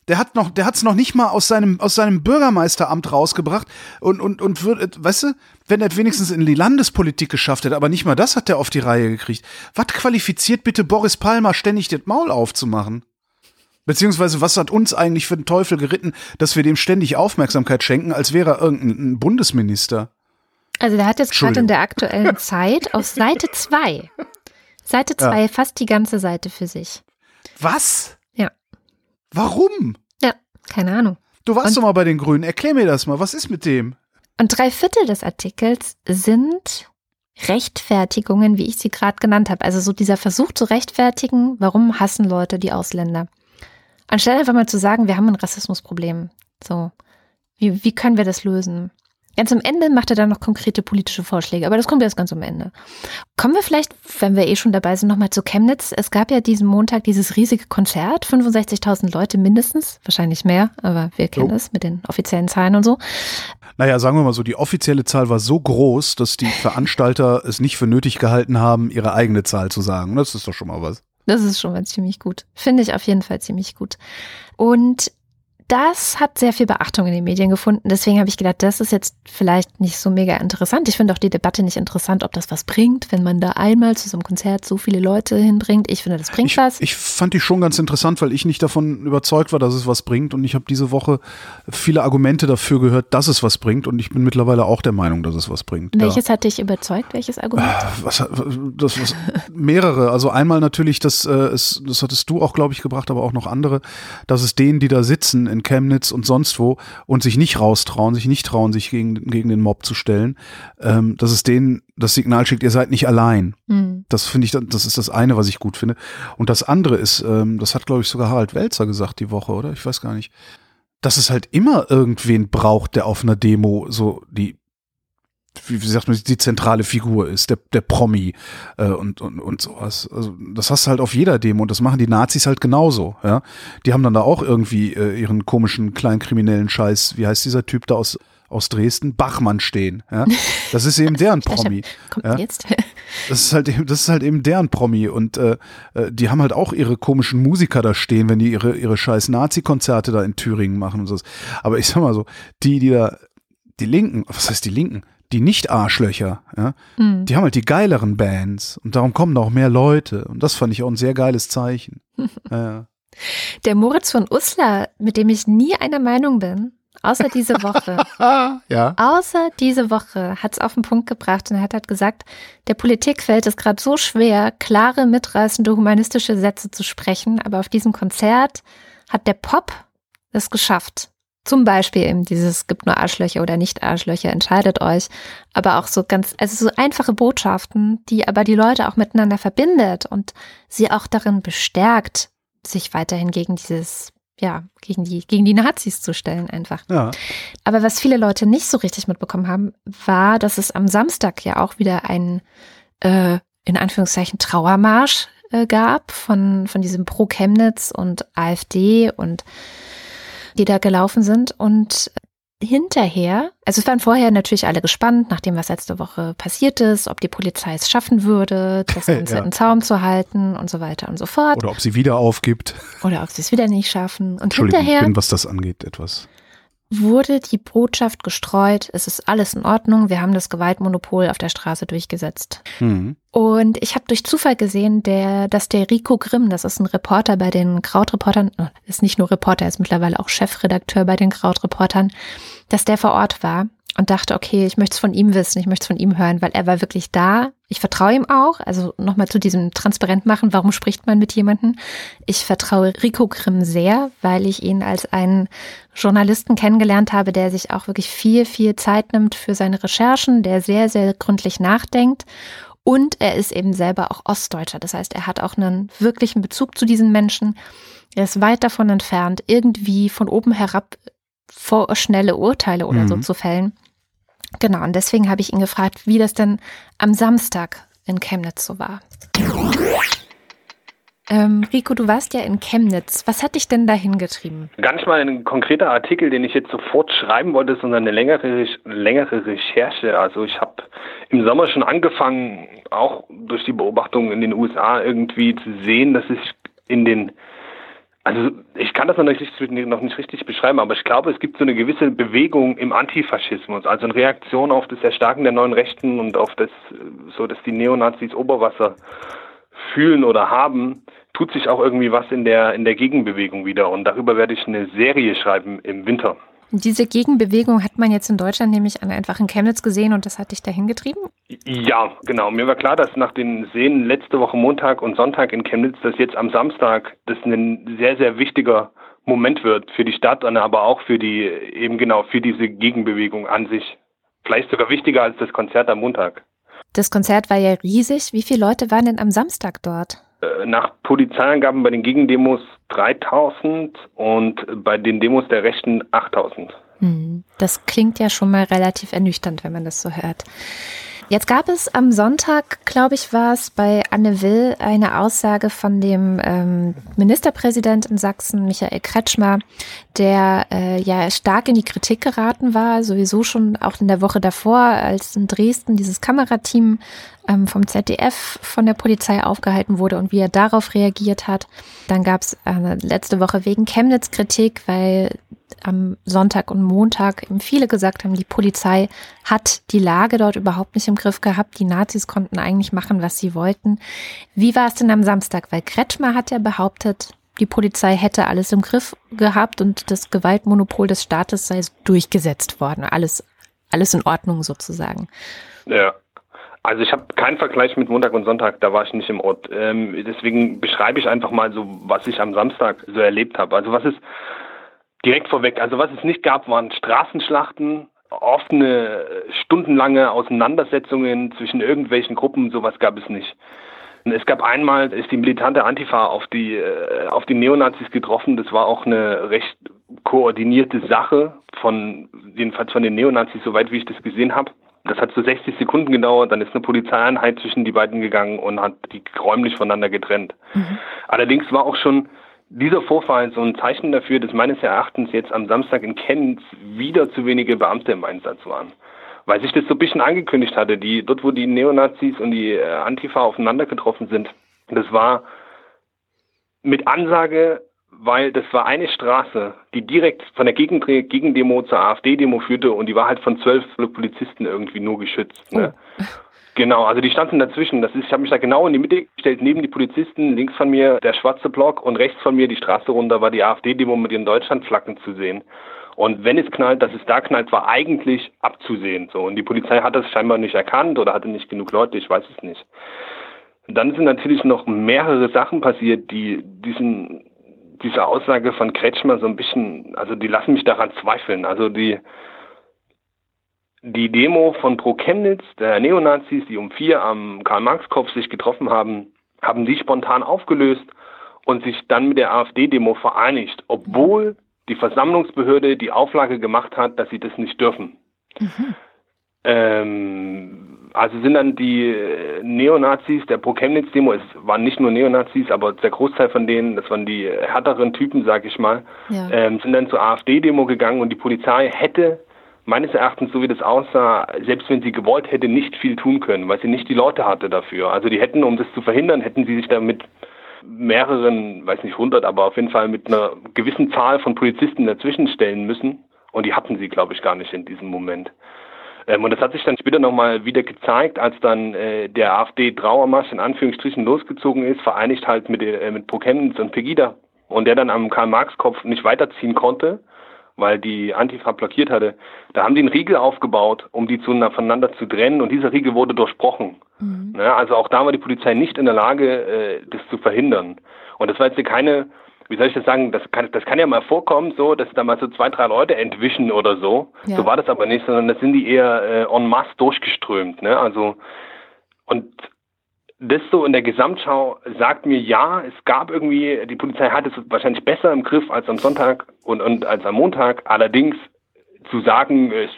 S2: Der hat noch, der hat's noch nicht mal aus seinem, aus seinem Bürgermeisteramt rausgebracht und, und, und wird, weißt du, wenn er wenigstens in die Landespolitik geschafft hätte, aber nicht mal das hat er auf die Reihe gekriegt. Was qualifiziert bitte Boris Palmer ständig das Maul aufzumachen? Beziehungsweise, was hat uns eigentlich für den Teufel geritten, dass wir dem ständig Aufmerksamkeit schenken, als wäre er irgendein Bundesminister?
S1: Also, der hat jetzt gerade in der aktuellen Zeit auf Seite 2, Seite 2 ja. fast die ganze Seite für sich.
S2: Was?
S1: Warum? Ja, keine Ahnung.
S2: Du warst und, doch mal bei den Grünen. Erklär mir das mal. Was ist mit dem?
S1: Und drei Viertel des Artikels sind Rechtfertigungen, wie ich sie gerade genannt habe. Also so dieser Versuch zu rechtfertigen, warum hassen Leute die Ausländer. Anstelle einfach mal zu sagen, wir haben ein Rassismusproblem. So, wie, wie können wir das lösen? Ganz am Ende macht er dann noch konkrete politische Vorschläge, aber das kommt erst ganz am Ende. Kommen wir vielleicht, wenn wir eh schon dabei sind, nochmal zu Chemnitz. Es gab ja diesen Montag dieses riesige Konzert, 65.000 Leute mindestens, wahrscheinlich mehr, aber wir kennen es mit den offiziellen Zahlen und so.
S2: Naja, sagen wir mal so, die offizielle Zahl war so groß, dass die Veranstalter es nicht für nötig gehalten haben, ihre eigene Zahl zu sagen. Das ist doch schon mal was.
S1: Das ist schon mal ziemlich gut. Finde ich auf jeden Fall ziemlich gut. Und das hat sehr viel Beachtung in den Medien gefunden. Deswegen habe ich gedacht, das ist jetzt vielleicht nicht so mega interessant. Ich finde auch die Debatte nicht interessant, ob das was bringt, wenn man da einmal zu so einem Konzert so viele Leute hinbringt. Ich finde, das bringt
S2: ich,
S1: was.
S2: Ich fand die schon ganz interessant, weil ich nicht davon überzeugt war, dass es was bringt. Und ich habe diese Woche viele Argumente dafür gehört, dass es was bringt. Und ich bin mittlerweile auch der Meinung, dass es was bringt.
S1: Welches ja. hat dich überzeugt? Welches Argument?
S2: Äh, was, das, was, mehrere. Also einmal natürlich, das, äh, es, das hattest du auch, glaube ich, gebracht, aber auch noch andere, dass es denen, die da sitzen in in Chemnitz und sonst wo und sich nicht raustrauen, sich nicht trauen, sich gegen, gegen den Mob zu stellen, ähm, dass es denen das Signal schickt, ihr seid nicht allein. Mhm. Das finde ich, das ist das eine, was ich gut finde. Und das andere ist, ähm, das hat, glaube ich, sogar Harald Welzer gesagt die Woche, oder? Ich weiß gar nicht. Dass es halt immer irgendwen braucht, der auf einer Demo so die wie, wie sagt man, die zentrale Figur ist, der, der Promi äh, und, und, und sowas. Also das hast du halt auf jeder Demo und das machen die Nazis halt genauso. Ja, Die haben dann da auch irgendwie äh, ihren komischen kleinen kriminellen Scheiß, wie heißt dieser Typ da aus aus Dresden, Bachmann stehen. Ja? Das ist eben deren Promi.
S1: Kommt ja? jetzt?
S2: Das ist halt eben, das ist halt eben deren Promi und äh, äh, die haben halt auch ihre komischen Musiker da stehen, wenn die ihre ihre scheiß Nazi-Konzerte da in Thüringen machen und so. Aber ich sag mal so, die die da die Linken, was heißt die Linken? Die Nicht-Arschlöcher, ja, mhm. die haben halt die geileren Bands und darum kommen auch mehr Leute. Und das fand ich auch ein sehr geiles Zeichen. ja.
S1: Der Moritz von Uslar, mit dem ich nie einer Meinung bin, außer diese Woche.
S2: ja.
S1: Außer diese Woche hat es auf den Punkt gebracht und er hat halt gesagt, der Politik fällt es gerade so schwer, klare, mitreißende, humanistische Sätze zu sprechen, aber auf diesem Konzert hat der Pop es geschafft. Zum Beispiel eben dieses gibt nur Arschlöcher oder nicht Arschlöcher, entscheidet euch. Aber auch so ganz, also so einfache Botschaften, die aber die Leute auch miteinander verbindet und sie auch darin bestärkt, sich weiterhin gegen dieses, ja, gegen die, gegen die Nazis zu stellen einfach.
S2: Ja.
S1: Aber was viele Leute nicht so richtig mitbekommen haben, war, dass es am Samstag ja auch wieder einen, äh, in Anführungszeichen, Trauermarsch äh, gab von, von diesem Pro Chemnitz und AfD und die da gelaufen sind. Und hinterher, also es waren vorher natürlich alle gespannt, nachdem was letzte Woche passiert ist, ob die Polizei es schaffen würde, das Ganze ja. in Zaum zu halten und so weiter und so fort.
S2: Oder ob sie wieder aufgibt.
S1: Oder ob sie es wieder nicht schaffen. Und
S2: Entschuldigung,
S1: hinterher,
S2: ich bin, was das angeht, etwas
S1: wurde die Botschaft gestreut, es ist alles in Ordnung, wir haben das Gewaltmonopol auf der Straße durchgesetzt.
S2: Mhm.
S1: Und ich habe durch Zufall gesehen, der, dass der Rico Grimm, das ist ein Reporter bei den Krautreportern, oh, ist nicht nur Reporter, er ist mittlerweile auch Chefredakteur bei den Krautreportern, dass der vor Ort war und dachte, okay, ich möchte es von ihm wissen, ich möchte es von ihm hören, weil er war wirklich da. Ich vertraue ihm auch. Also nochmal zu diesem transparent machen, warum spricht man mit jemandem? Ich vertraue Rico Grimm sehr, weil ich ihn als einen Journalisten kennengelernt habe, der sich auch wirklich viel, viel Zeit nimmt für seine Recherchen, der sehr, sehr gründlich nachdenkt. Und er ist eben selber auch Ostdeutscher. Das heißt, er hat auch einen wirklichen Bezug zu diesen Menschen. Er ist weit davon entfernt, irgendwie von oben herab vorschnelle Urteile oder mhm. so zu fällen. Genau, und deswegen habe ich ihn gefragt, wie das denn am Samstag in Chemnitz so war. Ähm, Rico, du warst ja in Chemnitz. Was hat dich denn dahin getrieben?
S3: Gar nicht mal ein konkreter Artikel, den ich jetzt sofort schreiben wollte, sondern eine längere, längere Recherche. Also ich habe im Sommer schon angefangen, auch durch die Beobachtung in den USA irgendwie zu sehen, dass sich in den also ich kann das noch nicht, noch nicht richtig beschreiben, aber ich glaube, es gibt so eine gewisse Bewegung im Antifaschismus, also in Reaktion auf das Erstarken der neuen Rechten und auf das, so dass die Neonazis Oberwasser fühlen oder haben, tut sich auch irgendwie was in der in der Gegenbewegung wieder und darüber werde ich eine Serie schreiben im Winter.
S1: Diese Gegenbewegung hat man jetzt in Deutschland nämlich an einfach in Chemnitz gesehen und das hat dich dahin getrieben?
S3: Ja, genau. Mir war klar, dass nach den Seen letzte Woche Montag und Sonntag in Chemnitz, dass jetzt am Samstag das ein sehr, sehr wichtiger Moment wird für die Stadt, aber auch für die, eben genau, für diese Gegenbewegung an sich. Vielleicht sogar wichtiger als das Konzert am Montag.
S1: Das Konzert war ja riesig. Wie viele Leute waren denn am Samstag dort?
S3: Äh, nach Polizeiangaben bei den Gegendemos 3000 und bei den Demos der Rechten 8000.
S1: Hm, das klingt ja schon mal relativ ernüchternd, wenn man das so hört. Jetzt gab es am Sonntag, glaube ich, war es bei Anne Will eine Aussage von dem ähm, Ministerpräsident in Sachsen, Michael Kretschmer, der äh, ja stark in die Kritik geraten war, sowieso schon auch in der Woche davor, als in Dresden dieses Kamerateam ähm, vom ZDF von der Polizei aufgehalten wurde und wie er darauf reagiert hat. Dann gab es äh, letzte Woche wegen Chemnitz Kritik, weil am Sonntag und Montag eben viele gesagt haben, die Polizei hat die Lage dort überhaupt nicht im Griff gehabt. Die Nazis konnten eigentlich machen, was sie wollten. Wie war es denn am Samstag? Weil Kretschmer hat ja behauptet, die Polizei hätte alles im Griff gehabt und das Gewaltmonopol des Staates sei durchgesetzt worden. Alles, alles in Ordnung sozusagen.
S3: Ja. Also ich habe keinen Vergleich mit Montag und Sonntag, da war ich nicht im Ort. Ähm, deswegen beschreibe ich einfach mal so, was ich am Samstag so erlebt habe. Also was ist direkt vorweg. Also was es nicht gab, waren Straßenschlachten, offene, stundenlange Auseinandersetzungen zwischen irgendwelchen Gruppen, sowas gab es nicht. Es gab einmal, ist die militante Antifa auf die, äh, auf die Neonazis getroffen. Das war auch eine recht koordinierte Sache von, jedenfalls von den Neonazis, soweit wie ich das gesehen habe. Das hat so 60 Sekunden gedauert, dann ist eine Polizeieinheit zwischen die beiden gegangen und hat die räumlich voneinander getrennt. Mhm. Allerdings war auch schon dieser Vorfall so ein Zeichen dafür, dass meines Erachtens jetzt am Samstag in Chemnitz wieder zu wenige Beamte im Einsatz waren. Weil sich das so ein bisschen angekündigt hatte, die, dort wo die Neonazis und die äh, Antifa aufeinander getroffen sind, das war mit Ansage, weil das war eine Straße, die direkt von der Gegendemo zur AfD-Demo führte und die war halt von zwölf Polizisten irgendwie nur geschützt. Ne? Oh. Genau, also die standen dazwischen. Das ist, ich habe mich da genau in die Mitte gestellt, neben die Polizisten, links von mir der schwarze Block und rechts von mir die Straße runter war die AfD-Demo mit ihren Deutschlandflaggen zu sehen. Und wenn es knallt, dass es da knallt, war eigentlich abzusehen. So. Und die Polizei hat das scheinbar nicht erkannt oder hatte nicht genug Leute, ich weiß es nicht. Dann sind natürlich noch mehrere Sachen passiert, die diesen, diese Aussage von Kretschmer so ein bisschen, also die lassen mich daran zweifeln. Also die, die Demo von Pro Chemnitz, der Neonazis, die um vier am Karl-Marx-Kopf sich getroffen haben, haben die spontan aufgelöst und sich dann mit der AfD-Demo vereinigt, obwohl die Versammlungsbehörde die Auflage gemacht hat, dass sie das nicht dürfen. Mhm. Ähm, also sind dann die Neonazis der Pro Chemnitz-Demo, es waren nicht nur Neonazis, aber der Großteil von denen, das waren die härteren Typen, sag ich mal, ja. ähm, sind dann zur AfD-Demo gegangen und die Polizei hätte meines Erachtens, so wie das aussah, selbst wenn sie gewollt hätte, nicht viel tun können, weil sie nicht die Leute hatte dafür. Also die hätten, um das zu verhindern, hätten sie sich da mit mehreren, weiß nicht, hundert, aber auf jeden Fall mit einer gewissen Zahl von Polizisten dazwischen stellen müssen. Und die hatten sie, glaube ich, gar nicht in diesem Moment. Ähm, und das hat sich dann später nochmal wieder gezeigt, als dann äh, der AfD-Trauermarsch in Anführungsstrichen losgezogen ist, vereinigt halt mit, äh, mit Chemnitz und Pegida. Und der dann am Karl-Marx-Kopf nicht weiterziehen konnte weil die Antifa blockiert hatte. Da haben die einen Riegel aufgebaut, um die voneinander zu trennen und dieser Riegel wurde durchbrochen. Mhm. Ja, also auch da war die Polizei nicht in der Lage, äh, das zu verhindern. Und das war jetzt keine, wie soll ich das sagen, das kann, das kann ja mal vorkommen, so, dass da mal so zwei, drei Leute entwischen oder so. Ja. So war das aber nicht, sondern das sind die eher äh, en masse durchgeströmt. Ne? Also und das so in der Gesamtschau sagt mir ja, es gab irgendwie, die Polizei hat es wahrscheinlich besser im Griff als am Sonntag und, und als am Montag. Allerdings zu sagen, es,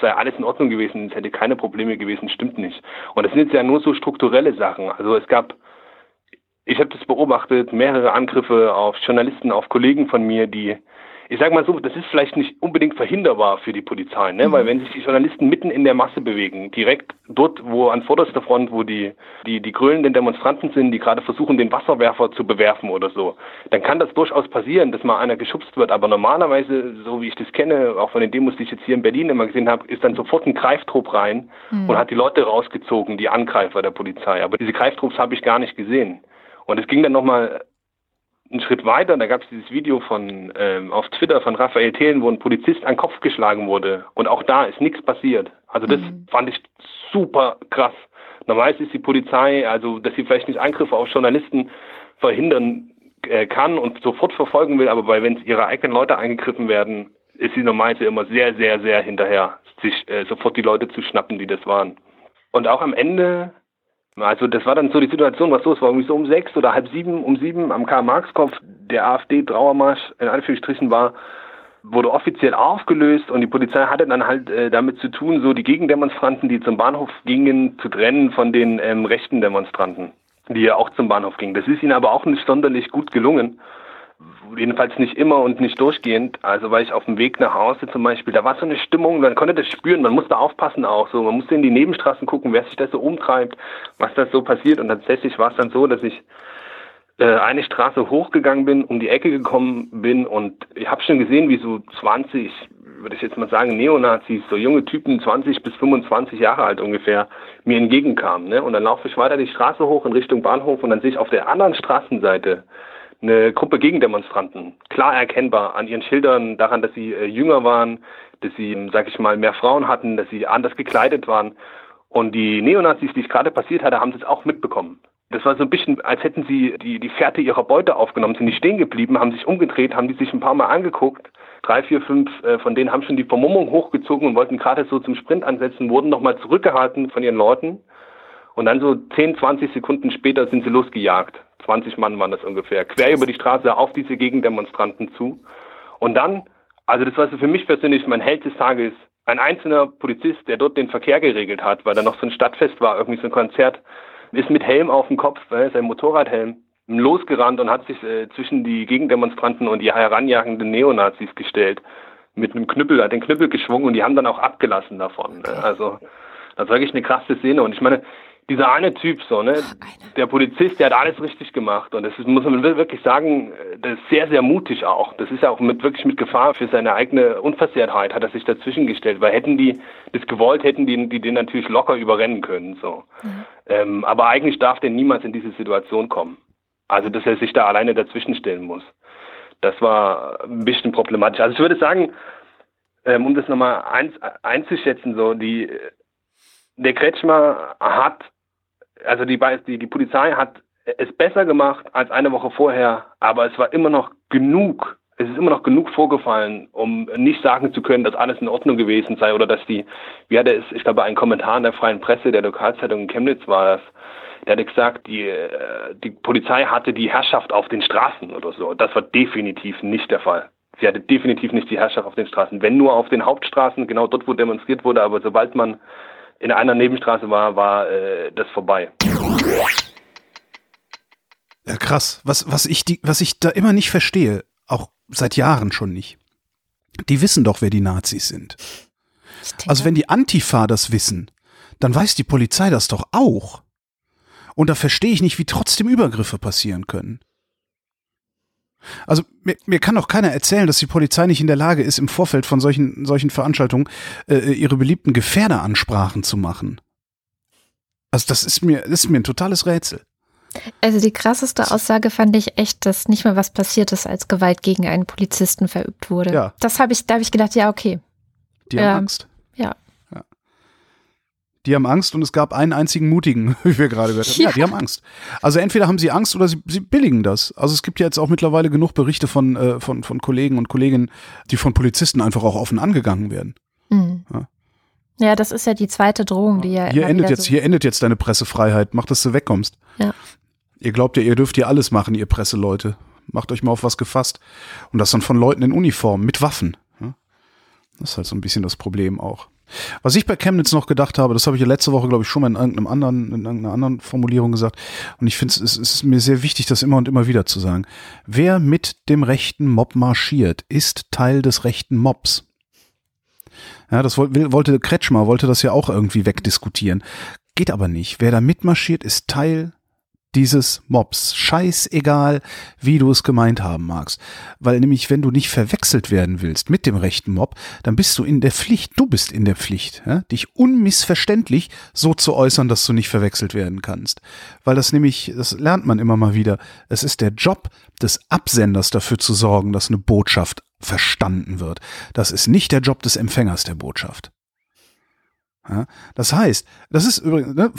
S3: sei alles in Ordnung gewesen, es hätte keine Probleme gewesen, stimmt nicht. Und das sind jetzt ja nur so strukturelle Sachen. Also es gab, ich habe das beobachtet, mehrere Angriffe auf Journalisten, auf Kollegen von mir, die ich sage mal so, das ist vielleicht nicht unbedingt verhinderbar für die Polizei, ne? Mhm. weil wenn sich die Journalisten mitten in der Masse bewegen, direkt dort, wo an vorderster Front, wo die, die, die grölenden Demonstranten sind, die gerade versuchen, den Wasserwerfer zu bewerfen oder so, dann kann das durchaus passieren, dass mal einer geschubst wird, aber normalerweise, so wie ich das kenne, auch von den Demos, die ich jetzt hier in Berlin immer gesehen habe, ist dann sofort ein Greiftrupp rein mhm. und hat die Leute rausgezogen, die Angreifer der Polizei. Aber diese Greiftrupps habe ich gar nicht gesehen. Und es ging dann nochmal einen Schritt weiter, da gab es dieses Video von ähm, auf Twitter von Raphael Thelen, wo ein Polizist an den Kopf geschlagen wurde. Und auch da ist nichts passiert. Also das mhm. fand ich super krass. Normalerweise ist die Polizei, also dass sie vielleicht nicht Angriffe auf Journalisten verhindern äh, kann und sofort verfolgen will, aber wenn es ihre eigenen Leute eingegriffen werden, ist sie normalerweise immer sehr, sehr, sehr hinterher, sich äh, sofort die Leute zu schnappen, die das waren. Und auch am Ende also das war dann so die Situation, was los war, irgendwie so um sechs oder halb sieben, um sieben am Karl-Marx-Kopf, der AfD-Trauermarsch in Anführungsstrichen war, wurde offiziell aufgelöst und die Polizei hatte dann halt äh, damit zu tun, so die Gegendemonstranten, die zum Bahnhof gingen, zu trennen von den ähm, rechten Demonstranten, die ja auch zum Bahnhof gingen. Das ist ihnen aber auch nicht sonderlich gut gelungen jedenfalls nicht immer und nicht durchgehend. Also weil ich auf dem Weg nach Hause zum Beispiel, da war so eine Stimmung, man konnte das spüren, man musste aufpassen auch so, man musste in die Nebenstraßen gucken, wer sich da so umtreibt, was da so passiert. Und tatsächlich war es dann so, dass ich äh, eine Straße hochgegangen bin, um die Ecke gekommen bin und ich habe schon gesehen, wie so 20, würde ich jetzt mal sagen, Neonazis, so junge Typen, 20 bis 25 Jahre alt ungefähr, mir entgegenkamen. Ne? Und dann laufe ich weiter die Straße hoch in Richtung Bahnhof und dann sehe ich auf der anderen Straßenseite eine Gruppe Gegendemonstranten. Klar erkennbar an ihren Schildern, daran, dass sie äh, jünger waren, dass sie, sag ich mal, mehr Frauen hatten, dass sie anders gekleidet waren. Und die Neonazis, die es gerade passiert hatte, haben das auch mitbekommen. Das war so ein bisschen, als hätten sie die, die Fährte ihrer Beute aufgenommen, sind nicht stehen geblieben, haben sich umgedreht, haben die sich ein paar Mal angeguckt. Drei, vier, fünf äh, von denen haben schon die Vermummung hochgezogen und wollten gerade so zum Sprint ansetzen, wurden nochmal zurückgehalten von ihren Leuten. Und dann so 10, 20 Sekunden später sind sie losgejagt. 20 Mann waren das ungefähr, quer über die Straße auf diese Gegendemonstranten zu. Und dann, also das war für mich persönlich mein Held des Tages, ein einzelner Polizist, der dort den Verkehr geregelt hat, weil da noch so ein Stadtfest war, irgendwie so ein Konzert, ist mit Helm auf dem Kopf, äh, sein Motorradhelm, losgerannt und hat sich äh, zwischen die Gegendemonstranten und die heranjagenden Neonazis gestellt, mit einem Knüppel, hat den Knüppel geschwungen und die haben dann auch abgelassen davon. Ne? Also das war wirklich eine krasse Szene und ich meine, dieser eine Typ, so, ne, der Polizist, der hat alles richtig gemacht. Und das ist, muss man wirklich sagen, das ist sehr, sehr mutig auch. Das ist ja auch mit, wirklich mit Gefahr für seine eigene Unversehrtheit hat er sich dazwischen gestellt. Weil hätten die das gewollt, hätten die, die den natürlich locker überrennen können, so. Mhm. Ähm, aber eigentlich darf der niemals in diese Situation kommen. Also, dass er sich da alleine dazwischen stellen muss. Das war ein bisschen problematisch. Also, ich würde sagen, ähm, um das nochmal ein, einzuschätzen, so die der Kretschmer hat, also die, die, die Polizei hat es besser gemacht als eine Woche vorher, aber es war immer noch genug, es ist immer noch genug vorgefallen, um nicht sagen zu können, dass alles in Ordnung gewesen sei oder dass die, wie hat er es, ich glaube, ein Kommentar in der freien Presse der Lokalzeitung in Chemnitz war das, der hatte gesagt, die, äh, die Polizei hatte die Herrschaft auf den Straßen oder so. Das war definitiv nicht der Fall. Sie hatte definitiv nicht die Herrschaft auf den Straßen. Wenn nur auf den Hauptstraßen, genau dort, wo demonstriert wurde, aber sobald man in einer Nebenstraße war, war äh, das vorbei.
S2: Ja, krass. Was, was, ich die, was ich da immer nicht verstehe, auch seit Jahren schon nicht. Die wissen doch, wer die Nazis sind. Also wenn die Antifa das wissen, dann weiß die Polizei das doch auch. Und da verstehe ich nicht, wie trotzdem Übergriffe passieren können. Also mir, mir kann doch keiner erzählen, dass die Polizei nicht in der Lage ist, im Vorfeld von solchen, solchen Veranstaltungen äh, ihre beliebten Gefährderansprachen zu machen. Also das ist mir, das ist mir ein totales Rätsel.
S1: Also die krasseste Aussage fand ich echt, dass nicht mal was passiert ist, als Gewalt gegen einen Polizisten verübt wurde. Ja. Das habe ich, da habe ich gedacht, ja, okay.
S2: Die haben ähm, Angst.
S1: Ja.
S2: Die haben Angst und es gab einen einzigen Mutigen, wie wir gerade gehört haben. Ja. ja, die haben Angst. Also entweder haben sie Angst oder sie, sie billigen das. Also es gibt ja jetzt auch mittlerweile genug Berichte von, äh, von, von Kollegen und Kolleginnen, die von Polizisten einfach auch offen angegangen werden.
S1: Mhm. Ja. Ja, das ist ja die zweite Drohung, die ja.
S2: Hier endet jetzt, so hier endet jetzt deine Pressefreiheit. Mach, dass du wegkommst.
S1: Ja.
S2: Ihr glaubt ja, ihr dürft ja alles machen, ihr Presseleute. Macht euch mal auf was gefasst. Und das dann von Leuten in Uniform mit Waffen. Das ist halt so ein bisschen das Problem auch. Was ich bei Chemnitz noch gedacht habe, das habe ich ja letzte Woche, glaube ich, schon mal in irgendeinem anderen, in irgendeiner anderen Formulierung gesagt. Und ich finde, es ist mir sehr wichtig, das immer und immer wieder zu sagen. Wer mit dem rechten Mob marschiert, ist Teil des rechten Mobs. Ja, das wollte Kretschmer, wollte das ja auch irgendwie wegdiskutieren. Geht aber nicht. Wer da mitmarschiert, ist Teil dieses Mobs. Scheißegal, wie du es gemeint haben magst. Weil nämlich, wenn du nicht verwechselt werden willst mit dem rechten Mob, dann bist du in der Pflicht, du bist in der Pflicht, ja, dich unmissverständlich so zu äußern, dass du nicht verwechselt werden kannst. Weil das nämlich, das lernt man immer mal wieder, es ist der Job des Absenders dafür zu sorgen, dass eine Botschaft verstanden wird. Das ist nicht der Job des Empfängers der Botschaft. Ja, das heißt, das ist übrigens, ne,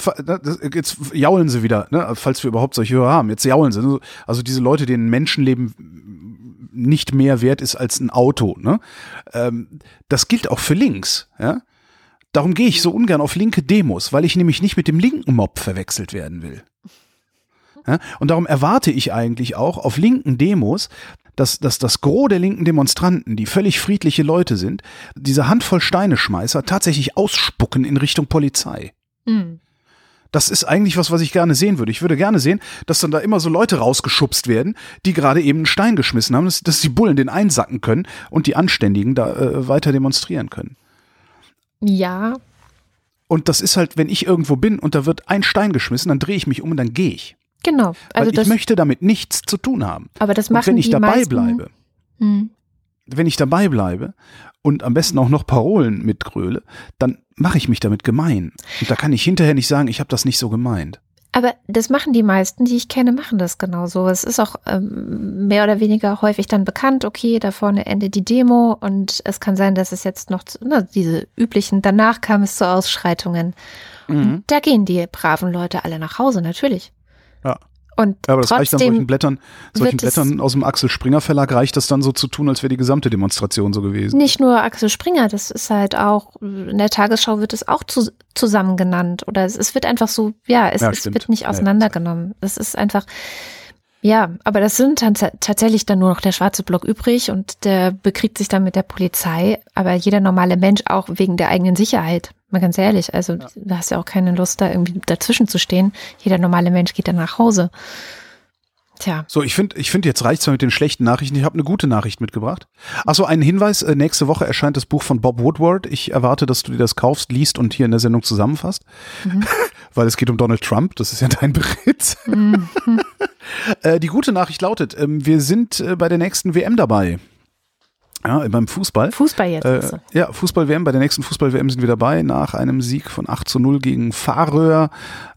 S2: jetzt jaulen sie wieder, ne, falls wir überhaupt solche Hörer haben, jetzt jaulen sie. Ne, also diese Leute, denen Menschenleben nicht mehr wert ist als ein Auto. Ne? Ähm, das gilt auch für links. Ja? Darum gehe ich so ungern auf linke Demos, weil ich nämlich nicht mit dem linken Mob verwechselt werden will. Ja? Und darum erwarte ich eigentlich auch auf linken Demos, dass, dass das Gros der linken Demonstranten, die völlig friedliche Leute sind, diese Handvoll Steineschmeißer tatsächlich ausspucken in Richtung Polizei. Mhm. Das ist eigentlich was, was ich gerne sehen würde. Ich würde gerne sehen, dass dann da immer so Leute rausgeschubst werden, die gerade eben einen Stein geschmissen haben, dass, dass die Bullen den einsacken können und die Anständigen da äh, weiter demonstrieren können.
S1: Ja.
S2: Und das ist halt, wenn ich irgendwo bin und da wird ein Stein geschmissen, dann drehe ich mich um und dann gehe ich.
S1: Genau.
S2: Also ich möchte damit nichts zu tun haben.
S1: Aber das machen
S2: und wenn ich dabei
S1: meisten,
S2: bleibe,
S1: hm.
S2: wenn ich dabei bleibe und am besten auch noch Parolen mitgröle, dann mache ich mich damit gemein. Und da kann ich hinterher nicht sagen, ich habe das nicht so gemeint.
S1: Aber das machen die meisten, die ich kenne, machen das genauso. Es ist auch ähm, mehr oder weniger häufig dann bekannt, okay, da vorne endet die Demo und es kann sein, dass es jetzt noch na, diese üblichen, danach kam es zu Ausschreitungen. Mhm. da gehen die braven Leute alle nach Hause, natürlich.
S2: Ja.
S1: Und
S2: ja, aber das reicht dann solchen Blättern, solchen Blättern aus dem Axel Springer Verlag reicht das dann so zu tun, als wäre die gesamte Demonstration so gewesen.
S1: Nicht nur Axel Springer, das ist halt auch, in der Tagesschau wird es auch zu, zusammen genannt. Oder es, es wird einfach so, ja, es, ja, es wird nicht auseinandergenommen. Es ist einfach, ja, aber das sind dann tatsächlich dann nur noch der schwarze Block übrig und der bekriegt sich dann mit der Polizei, aber jeder normale Mensch auch wegen der eigenen Sicherheit. Mal ganz ehrlich, also ja. du hast ja auch keine Lust, da irgendwie dazwischen zu stehen. Jeder normale Mensch geht dann nach Hause. Tja.
S2: So, ich finde, ich finde, jetzt reicht's mal mit den schlechten Nachrichten. Ich habe eine gute Nachricht mitgebracht. Achso, ein Hinweis, äh, nächste Woche erscheint das Buch von Bob Woodward. Ich erwarte, dass du dir das kaufst, liest und hier in der Sendung zusammenfasst. Mhm. Weil es geht um Donald Trump, das ist ja dein Bericht. Mhm. äh, die gute Nachricht lautet, ähm, wir sind äh, bei der nächsten WM dabei. Ja, beim Fußball.
S1: Fußball jetzt.
S2: Äh, ja, Fußball-WM. Bei der nächsten Fußball-WM sind wir dabei. Nach einem Sieg von 8 zu 0 gegen Faröer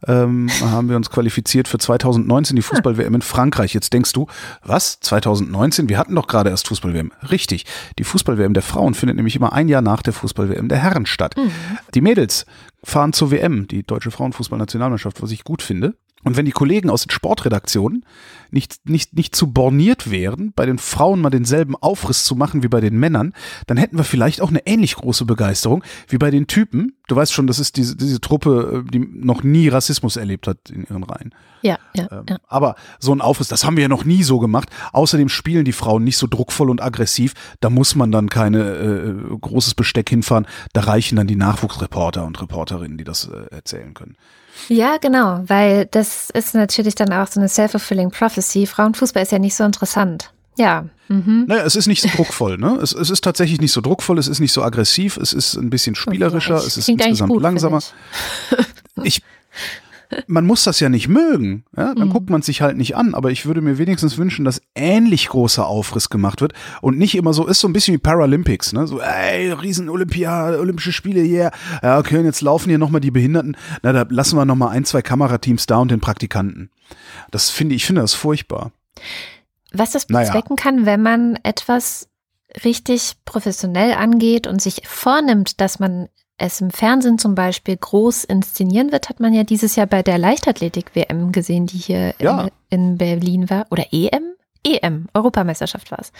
S2: ähm, haben wir uns qualifiziert für 2019 die Fußball-WM in Frankreich. Jetzt denkst du, was? 2019? Wir hatten doch gerade erst Fußball-WM. Richtig. Die Fußball-WM der Frauen findet nämlich immer ein Jahr nach der Fußball-WM der Herren statt. Mhm. Die Mädels fahren zur WM, die deutsche Frauenfußball-Nationalmannschaft, was ich gut finde. Und wenn die Kollegen aus den Sportredaktionen nicht, nicht, nicht zu borniert wären, bei den Frauen mal denselben Aufriss zu machen wie bei den Männern, dann hätten wir vielleicht auch eine ähnlich große Begeisterung wie bei den Typen. Du weißt schon, das ist diese, diese Truppe, äh, die noch nie Rassismus erlebt hat in ihren Reihen.
S1: Ja, ja,
S2: ähm,
S1: ja.
S2: Aber so ein Aufriss, das haben wir ja noch nie so gemacht. Außerdem spielen die Frauen nicht so druckvoll und aggressiv. Da muss man dann keine äh, großes Besteck hinfahren. Da reichen dann die Nachwuchsreporter und Reporterinnen, die das äh, erzählen können.
S1: Ja, genau, weil das ist natürlich dann auch so eine self-fulfilling prophecy. Frauenfußball ist ja nicht so interessant. Ja.
S2: Mhm. Naja, es ist nicht so druckvoll, ne? Es, es, ist tatsächlich nicht so druckvoll, es ist nicht so aggressiv, es ist ein bisschen spielerischer, ja, es ist insgesamt gut, langsamer. Ich. man muss das ja nicht mögen. Ja? Dann mhm. guckt man sich halt nicht an. Aber ich würde mir wenigstens wünschen, dass ähnlich großer Aufriss gemacht wird und nicht immer so ist, so ein bisschen wie Paralympics. Ne? So, ey, riesen Olympia, Olympische Spiele hier. Yeah. Ja, okay, und jetzt laufen hier nochmal die Behinderten. Na, da lassen wir nochmal ein, zwei Kamerateams da und den Praktikanten. Das finde ich, finde das furchtbar.
S1: Was das bezwecken naja. kann, wenn man etwas richtig professionell angeht und sich vornimmt, dass man es im Fernsehen zum Beispiel groß inszenieren wird, hat man ja dieses Jahr bei der Leichtathletik-WM gesehen, die hier ja. in, in Berlin war. Oder EM? EM, Europameisterschaft war es,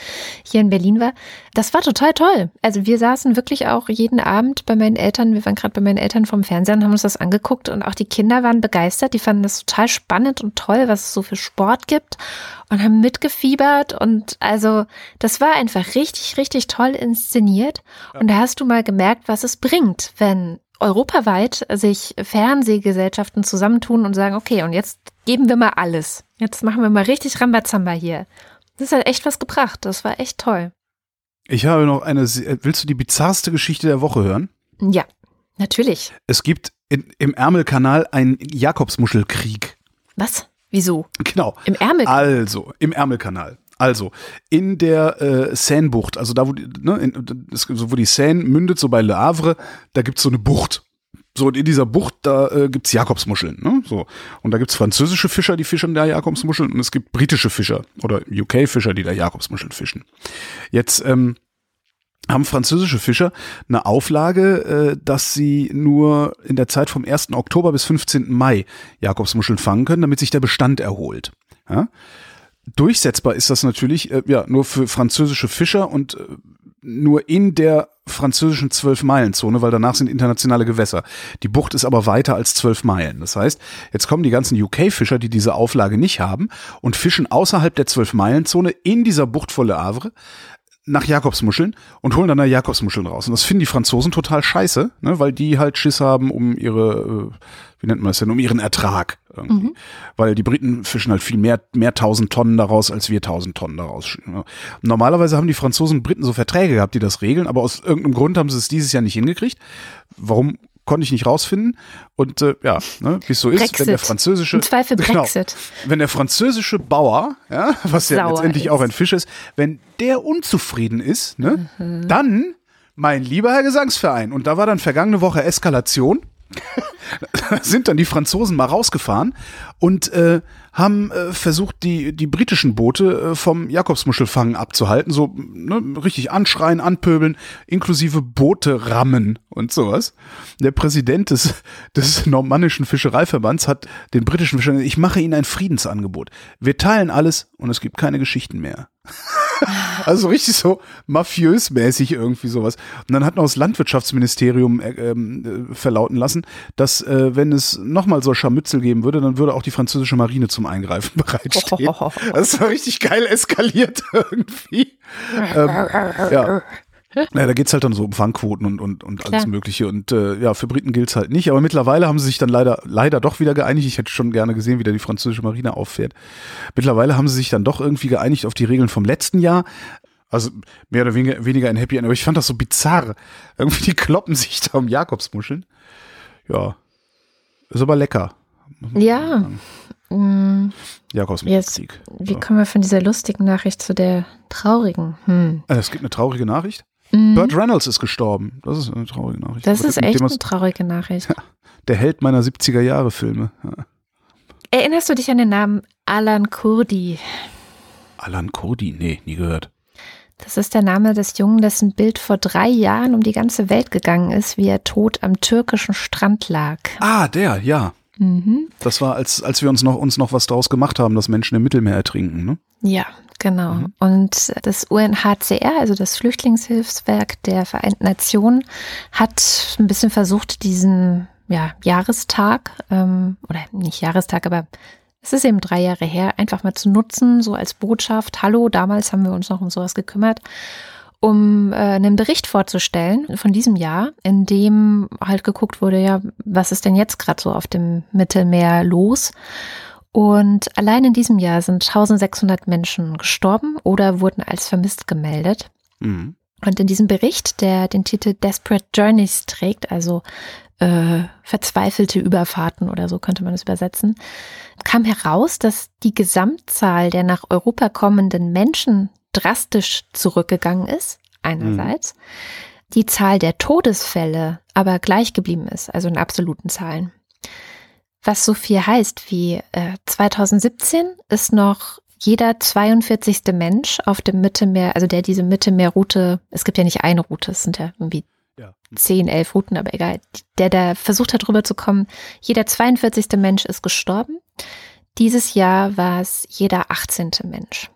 S1: hier in Berlin war. Das war total toll. Also wir saßen wirklich auch jeden Abend bei meinen Eltern, wir waren gerade bei meinen Eltern vom Fernseher und haben uns das angeguckt. Und auch die Kinder waren begeistert, die fanden das total spannend und toll, was es so für Sport gibt. Und haben mitgefiebert. Und also das war einfach richtig, richtig toll inszeniert. Und da hast du mal gemerkt, was es bringt, wenn europaweit sich Fernsehgesellschaften zusammentun und sagen, okay, und jetzt geben wir mal alles. Jetzt machen wir mal richtig Rambazamba hier. Das hat echt was gebracht. Das war echt toll.
S2: Ich habe noch eine, willst du die bizarrste Geschichte der Woche hören?
S1: Ja, natürlich.
S2: Es gibt in, im Ärmelkanal einen Jakobsmuschelkrieg.
S1: Was? Wieso?
S2: Genau.
S1: Im Ärmelkanal?
S2: Also, im Ärmelkanal. Also, in der äh, Seine-Bucht, also da, wo die, ne, in, das, wo die Seine mündet, so bei Le Havre, da gibt's so eine Bucht. So, und in dieser Bucht, da äh, gibt's Jakobsmuscheln. Ne? So. Und da gibt's französische Fischer, die fischen da Jakobsmuscheln, und es gibt britische Fischer oder UK-Fischer, die da Jakobsmuscheln fischen. Jetzt ähm, haben französische Fischer eine Auflage, äh, dass sie nur in der Zeit vom 1. Oktober bis 15. Mai Jakobsmuscheln fangen können, damit sich der Bestand erholt. Ja? Durchsetzbar ist das natürlich äh, ja nur für französische Fischer und äh, nur in der französischen Zwölf-Meilen-Zone, weil danach sind internationale Gewässer. Die Bucht ist aber weiter als zwölf Meilen. Das heißt, jetzt kommen die ganzen UK-Fischer, die diese Auflage nicht haben, und fischen außerhalb der Zwölf-Meilen-Zone in dieser Bucht vor Le Havre nach Jakobsmuscheln und holen dann da Jakobsmuscheln raus. Und das finden die Franzosen total scheiße, ne, weil die halt Schiss haben um ihre, äh, wie nennt man das denn, um ihren Ertrag. Irgendwie. Mhm. Weil die Briten fischen halt viel mehr, mehr tausend Tonnen daraus, als wir tausend Tonnen daraus. Ne. Normalerweise haben die Franzosen und Briten so Verträge gehabt, die das regeln, aber aus irgendeinem Grund haben sie es dieses Jahr nicht hingekriegt. Warum konnte ich nicht rausfinden. Und äh, ja, ne, wie es so ist,
S1: Brexit.
S2: wenn der französische
S1: Im Zweifel
S2: genau,
S1: Brexit.
S2: wenn der französische Bauer, ja, was ja letztendlich ist. auch ein Fisch ist, wenn der unzufrieden ist, ne, mhm. dann mein lieber Herr Gesangsverein. Und da war dann vergangene Woche Eskalation. sind dann die Franzosen mal rausgefahren und äh, haben äh, versucht, die, die britischen Boote äh, vom Jakobsmuschelfangen abzuhalten, so ne, richtig anschreien, anpöbeln, inklusive Boote rammen und sowas. Der Präsident des, des normannischen Fischereiverbands hat den britischen Fischern, ich mache ihnen ein Friedensangebot. Wir teilen alles und es gibt keine Geschichten mehr. also richtig so mafiös-mäßig irgendwie sowas. Und dann hat noch das Landwirtschaftsministerium äh, äh, verlauten lassen, dass äh, wenn es nochmal so Scharmützel geben würde, dann würde auch die französische Marine zum Eingreifen bereitstehen. Das war richtig geil eskaliert irgendwie. ähm, ja. Ja, da geht's halt dann so um Fangquoten und, und, und alles Mögliche. Und äh, ja, für Briten gilt's halt nicht. Aber mittlerweile haben sie sich dann leider, leider doch wieder geeinigt. Ich hätte schon gerne gesehen, wie da die französische Marine auffährt. Mittlerweile haben sie sich dann doch irgendwie geeinigt auf die Regeln vom letzten Jahr. Also mehr oder weniger, weniger ein Happy End. Aber ich fand das so bizarr. Irgendwie, die kloppen sich da um Jakobsmuscheln. Ja. Ist aber lecker.
S1: Ja. Mm,
S2: Jakobsmusterkrieg.
S1: Wie ja. kommen wir von dieser lustigen Nachricht zu der traurigen? Hm.
S2: Äh, es gibt eine traurige Nachricht. Mhm. Burt Reynolds ist gestorben. Das ist eine traurige Nachricht.
S1: Das ist echt eine traurige Nachricht.
S2: Der Held meiner 70er Jahre Filme.
S1: Erinnerst du dich an den Namen Alan Kurdi?
S2: Alan Kurdi? Nee, nie gehört.
S1: Das ist der Name des Jungen, dessen Bild vor drei Jahren um die ganze Welt gegangen ist, wie er tot am türkischen Strand lag.
S2: Ah, der, ja. Mhm. Das war, als, als wir uns noch, uns noch was draus gemacht haben, dass Menschen im Mittelmeer ertrinken, ne?
S1: Ja, genau. Mhm. Und das UNHCR, also das Flüchtlingshilfswerk der Vereinten Nationen, hat ein bisschen versucht, diesen ja, Jahrestag, ähm, oder nicht Jahrestag, aber es ist eben drei Jahre her, einfach mal zu nutzen, so als Botschaft. Hallo, damals haben wir uns noch um sowas gekümmert um äh, einen Bericht vorzustellen von diesem Jahr, in dem halt geguckt wurde, ja, was ist denn jetzt gerade so auf dem Mittelmeer los? Und allein in diesem Jahr sind 1600 Menschen gestorben oder wurden als vermisst gemeldet. Mhm. Und in diesem Bericht, der den Titel Desperate Journeys trägt, also äh, verzweifelte Überfahrten oder so könnte man es übersetzen, kam heraus, dass die Gesamtzahl der nach Europa kommenden Menschen drastisch zurückgegangen ist, einerseits, mhm. die Zahl der Todesfälle aber gleich geblieben ist, also in absoluten Zahlen. Was so viel heißt wie äh, 2017 ist noch jeder 42. Mensch auf dem Mittelmeer, also der diese Mittelmeerroute, es gibt ja nicht eine Route, es sind ja irgendwie ja. 10, 11 Routen, aber egal, der da versucht hat, rüber zu kommen, jeder 42. Mensch ist gestorben. Dieses Jahr war es jeder 18. Mensch.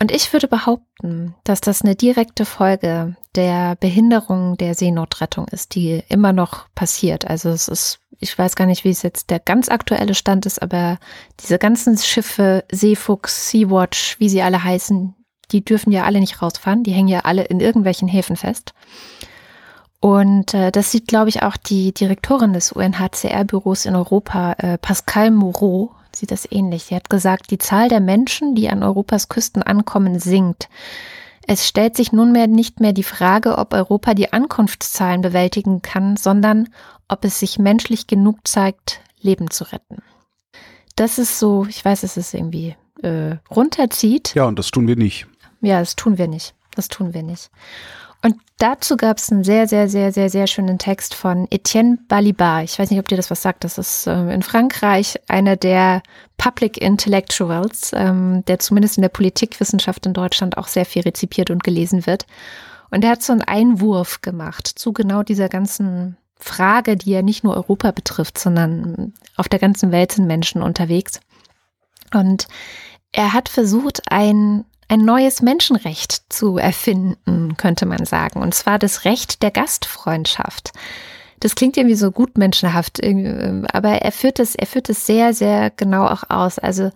S1: Und ich würde behaupten, dass das eine direkte Folge der Behinderung der Seenotrettung ist, die immer noch passiert. Also es ist, ich weiß gar nicht, wie es jetzt der ganz aktuelle Stand ist, aber diese ganzen Schiffe, Seefuchs, Sea-Watch, wie sie alle heißen, die dürfen ja alle nicht rausfahren. Die hängen ja alle in irgendwelchen Häfen fest. Und äh, das sieht, glaube ich, auch die Direktorin des UNHCR-Büros in Europa, äh, Pascal Moreau, sieht das ähnlich. Sie hat gesagt, die Zahl der Menschen, die an Europas Küsten ankommen, sinkt. Es stellt sich nunmehr nicht mehr die Frage, ob Europa die Ankunftszahlen bewältigen kann, sondern ob es sich menschlich genug zeigt, Leben zu retten. Das ist so, ich weiß, es ist irgendwie äh, runterzieht.
S2: Ja, und das tun wir nicht.
S1: Ja, das tun wir nicht. Das tun wir nicht. Und dazu gab es einen sehr, sehr, sehr, sehr, sehr schönen Text von Etienne Balibar. Ich weiß nicht, ob dir das was sagt. Das ist ähm, in Frankreich einer der Public Intellectuals, ähm, der zumindest in der Politikwissenschaft in Deutschland auch sehr viel rezipiert und gelesen wird. Und er hat so einen Einwurf gemacht zu genau dieser ganzen Frage, die ja nicht nur Europa betrifft, sondern auf der ganzen Welt sind Menschen unterwegs. Und er hat versucht, ein ein neues Menschenrecht zu erfinden, könnte man sagen. Und zwar das Recht der Gastfreundschaft. Das klingt irgendwie so gut menschenhaft, aber er führt es, er führt es sehr, sehr genau auch aus. Also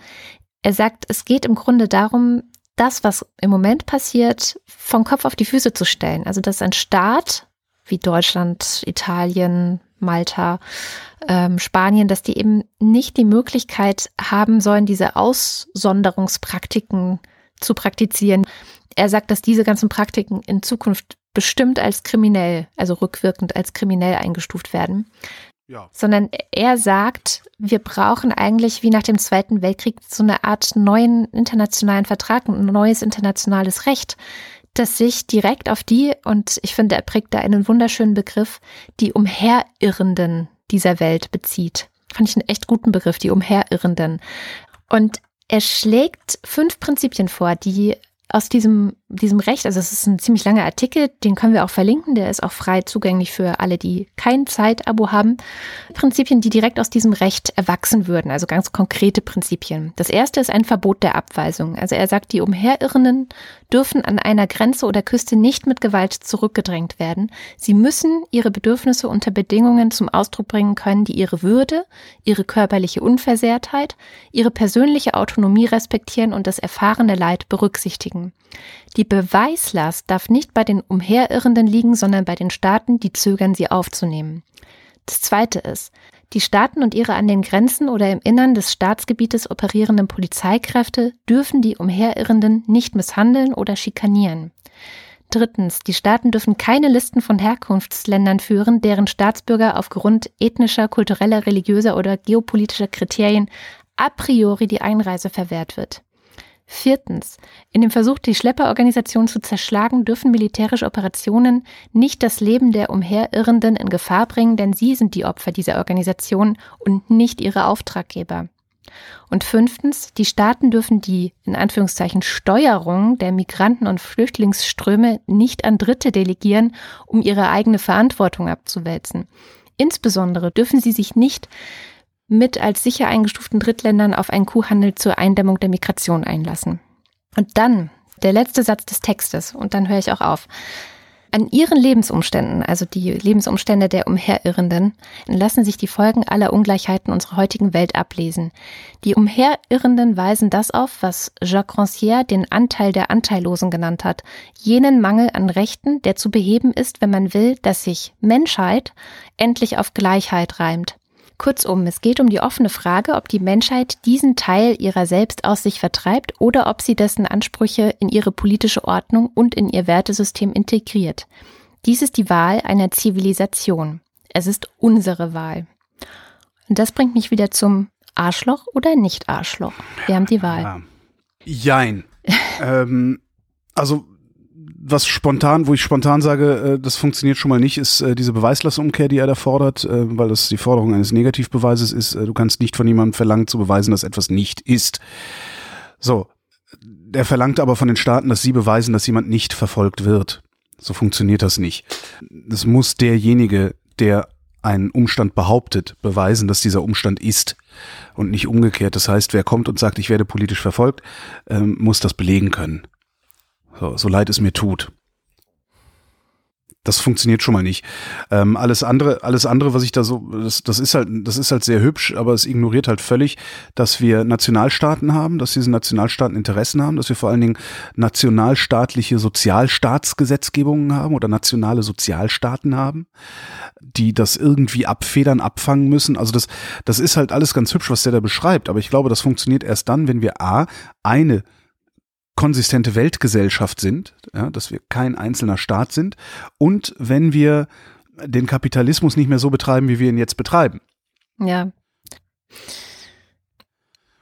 S1: er sagt, es geht im Grunde darum, das, was im Moment passiert, vom Kopf auf die Füße zu stellen. Also dass ein Staat wie Deutschland, Italien, Malta, ähm, Spanien, dass die eben nicht die Möglichkeit haben sollen, diese Aussonderungspraktiken zu praktizieren. Er sagt, dass diese ganzen Praktiken in Zukunft bestimmt als kriminell, also rückwirkend als kriminell eingestuft werden. Ja. Sondern er sagt, wir brauchen eigentlich wie nach dem Zweiten Weltkrieg so eine Art neuen internationalen Vertrag, ein neues internationales Recht, das sich direkt auf die, und ich finde, er prägt da einen wunderschönen Begriff, die Umherirrenden dieser Welt bezieht. Fand ich einen echt guten Begriff, die Umherirrenden. Und er schlägt fünf Prinzipien vor, die aus diesem, diesem Recht, also es ist ein ziemlich langer Artikel, den können wir auch verlinken, der ist auch frei zugänglich für alle, die kein Zeitabo haben. Prinzipien, die direkt aus diesem Recht erwachsen würden, also ganz konkrete Prinzipien. Das erste ist ein Verbot der Abweisung. Also er sagt, die Umherirrenden dürfen an einer Grenze oder Küste nicht mit Gewalt zurückgedrängt werden. Sie müssen ihre Bedürfnisse unter Bedingungen zum Ausdruck bringen können, die ihre Würde, ihre körperliche Unversehrtheit, ihre persönliche Autonomie respektieren und das erfahrene Leid berücksichtigen. Die Beweislast darf nicht bei den Umherirrenden liegen, sondern bei den Staaten, die zögern, sie aufzunehmen. Das zweite ist, die Staaten und ihre an den Grenzen oder im Innern des Staatsgebietes operierenden Polizeikräfte dürfen die Umherirrenden nicht misshandeln oder schikanieren. Drittens, die Staaten dürfen keine Listen von Herkunftsländern führen, deren Staatsbürger aufgrund ethnischer, kultureller, religiöser oder geopolitischer Kriterien a priori die Einreise verwehrt wird. Viertens. In dem Versuch, die Schlepperorganisation zu zerschlagen, dürfen militärische Operationen nicht das Leben der Umherirrenden in Gefahr bringen, denn sie sind die Opfer dieser Organisation und nicht ihre Auftraggeber. Und fünftens, die Staaten dürfen die, in Anführungszeichen, Steuerung der Migranten- und Flüchtlingsströme nicht an Dritte delegieren, um ihre eigene Verantwortung abzuwälzen. Insbesondere dürfen sie sich nicht mit als sicher eingestuften Drittländern auf einen Kuhhandel zur Eindämmung der Migration einlassen. Und dann der letzte Satz des Textes, und dann höre ich auch auf. An ihren Lebensumständen, also die Lebensumstände der Umherirrenden, lassen sich die Folgen aller Ungleichheiten unserer heutigen Welt ablesen. Die Umherirrenden weisen das auf, was Jacques Rancière den Anteil der Anteillosen genannt hat, jenen Mangel an Rechten, der zu beheben ist, wenn man will, dass sich Menschheit endlich auf Gleichheit reimt. Kurzum, es geht um die offene Frage, ob die Menschheit diesen Teil ihrer selbst aus sich vertreibt oder ob sie dessen Ansprüche in ihre politische Ordnung und in ihr Wertesystem integriert. Dies ist die Wahl einer Zivilisation. Es ist unsere Wahl. Und das bringt mich wieder zum Arschloch oder nicht Arschloch. Wir haben die Wahl. Ja.
S2: Jein. ähm, also was spontan, wo ich spontan sage, äh, das funktioniert schon mal nicht, ist äh, diese Beweislastumkehr, die er da fordert, äh, weil das die Forderung eines Negativbeweises ist. Du kannst nicht von jemandem verlangen zu beweisen, dass etwas nicht ist. So. Er verlangt aber von den Staaten, dass sie beweisen, dass jemand nicht verfolgt wird. So funktioniert das nicht. Es muss derjenige, der einen Umstand behauptet, beweisen, dass dieser Umstand ist und nicht umgekehrt. Das heißt, wer kommt und sagt, ich werde politisch verfolgt, ähm, muss das belegen können. So, so leid es mir tut. Das funktioniert schon mal nicht. Ähm, alles andere, alles andere, was ich da so, das, das ist halt, das ist halt sehr hübsch, aber es ignoriert halt völlig, dass wir Nationalstaaten haben, dass diese Nationalstaaten Interessen haben, dass wir vor allen Dingen nationalstaatliche Sozialstaatsgesetzgebungen haben oder nationale Sozialstaaten haben, die das irgendwie abfedern, abfangen müssen. Also das, das ist halt alles ganz hübsch, was der da beschreibt. Aber ich glaube, das funktioniert erst dann, wenn wir A, eine konsistente Weltgesellschaft sind, ja, dass wir kein einzelner Staat sind und wenn wir den Kapitalismus nicht mehr so betreiben, wie wir ihn jetzt betreiben.
S1: Ja.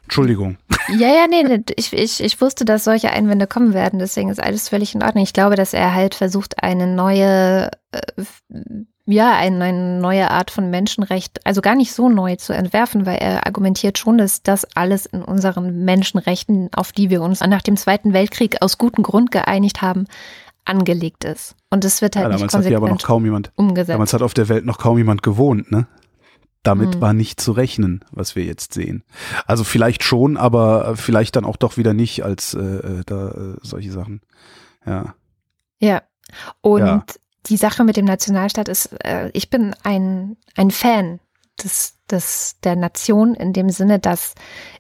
S2: Entschuldigung.
S1: Ja, ja, nee, ich, ich, ich wusste, dass solche Einwände kommen werden, deswegen ist alles völlig in Ordnung. Ich glaube, dass er halt versucht, eine neue äh, ja, eine, neue Art von Menschenrecht, also gar nicht so neu zu entwerfen, weil er argumentiert schon, dass das alles in unseren Menschenrechten, auf die wir uns nach dem Zweiten Weltkrieg aus gutem Grund geeinigt haben, angelegt ist. Und es wird halt ja,
S2: nicht konsequent hat aber noch kaum jemand,
S1: umgesetzt.
S2: Damals hat auf der Welt noch kaum jemand gewohnt, ne? Damit mhm. war nicht zu rechnen, was wir jetzt sehen. Also vielleicht schon, aber vielleicht dann auch doch wieder nicht als äh, äh da äh, solche Sachen. Ja.
S1: Ja. Und ja die Sache mit dem Nationalstaat ist, äh, ich bin ein, ein Fan des, des, der Nation in dem Sinne, dass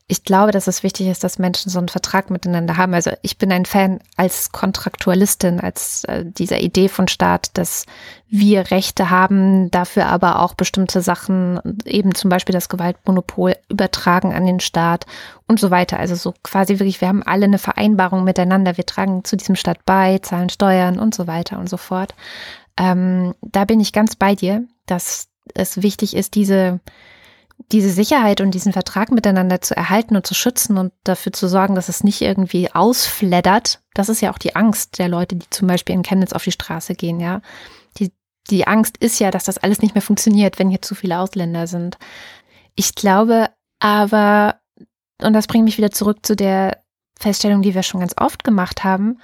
S1: ich glaube, dass es wichtig ist, dass Menschen so einen Vertrag miteinander haben. Also ich bin ein Fan als Kontraktualistin, als äh, dieser Idee von Staat, dass wir Rechte haben, dafür aber auch bestimmte Sachen, eben zum Beispiel das Gewaltmonopol, übertragen an den Staat und so weiter. Also so quasi wirklich, wir haben alle eine Vereinbarung miteinander, wir tragen zu diesem Staat bei, zahlen Steuern und so weiter und so fort. Ähm, da bin ich ganz bei dir, dass es wichtig ist, diese, diese Sicherheit und diesen Vertrag miteinander zu erhalten und zu schützen und dafür zu sorgen, dass es nicht irgendwie ausfleddert. Das ist ja auch die Angst der Leute, die zum Beispiel in Chemnitz auf die Straße gehen, ja. Die, die Angst ist ja, dass das alles nicht mehr funktioniert, wenn hier zu viele Ausländer sind. Ich glaube aber, und das bringt mich wieder zurück zu der Feststellung, die wir schon ganz oft gemacht haben,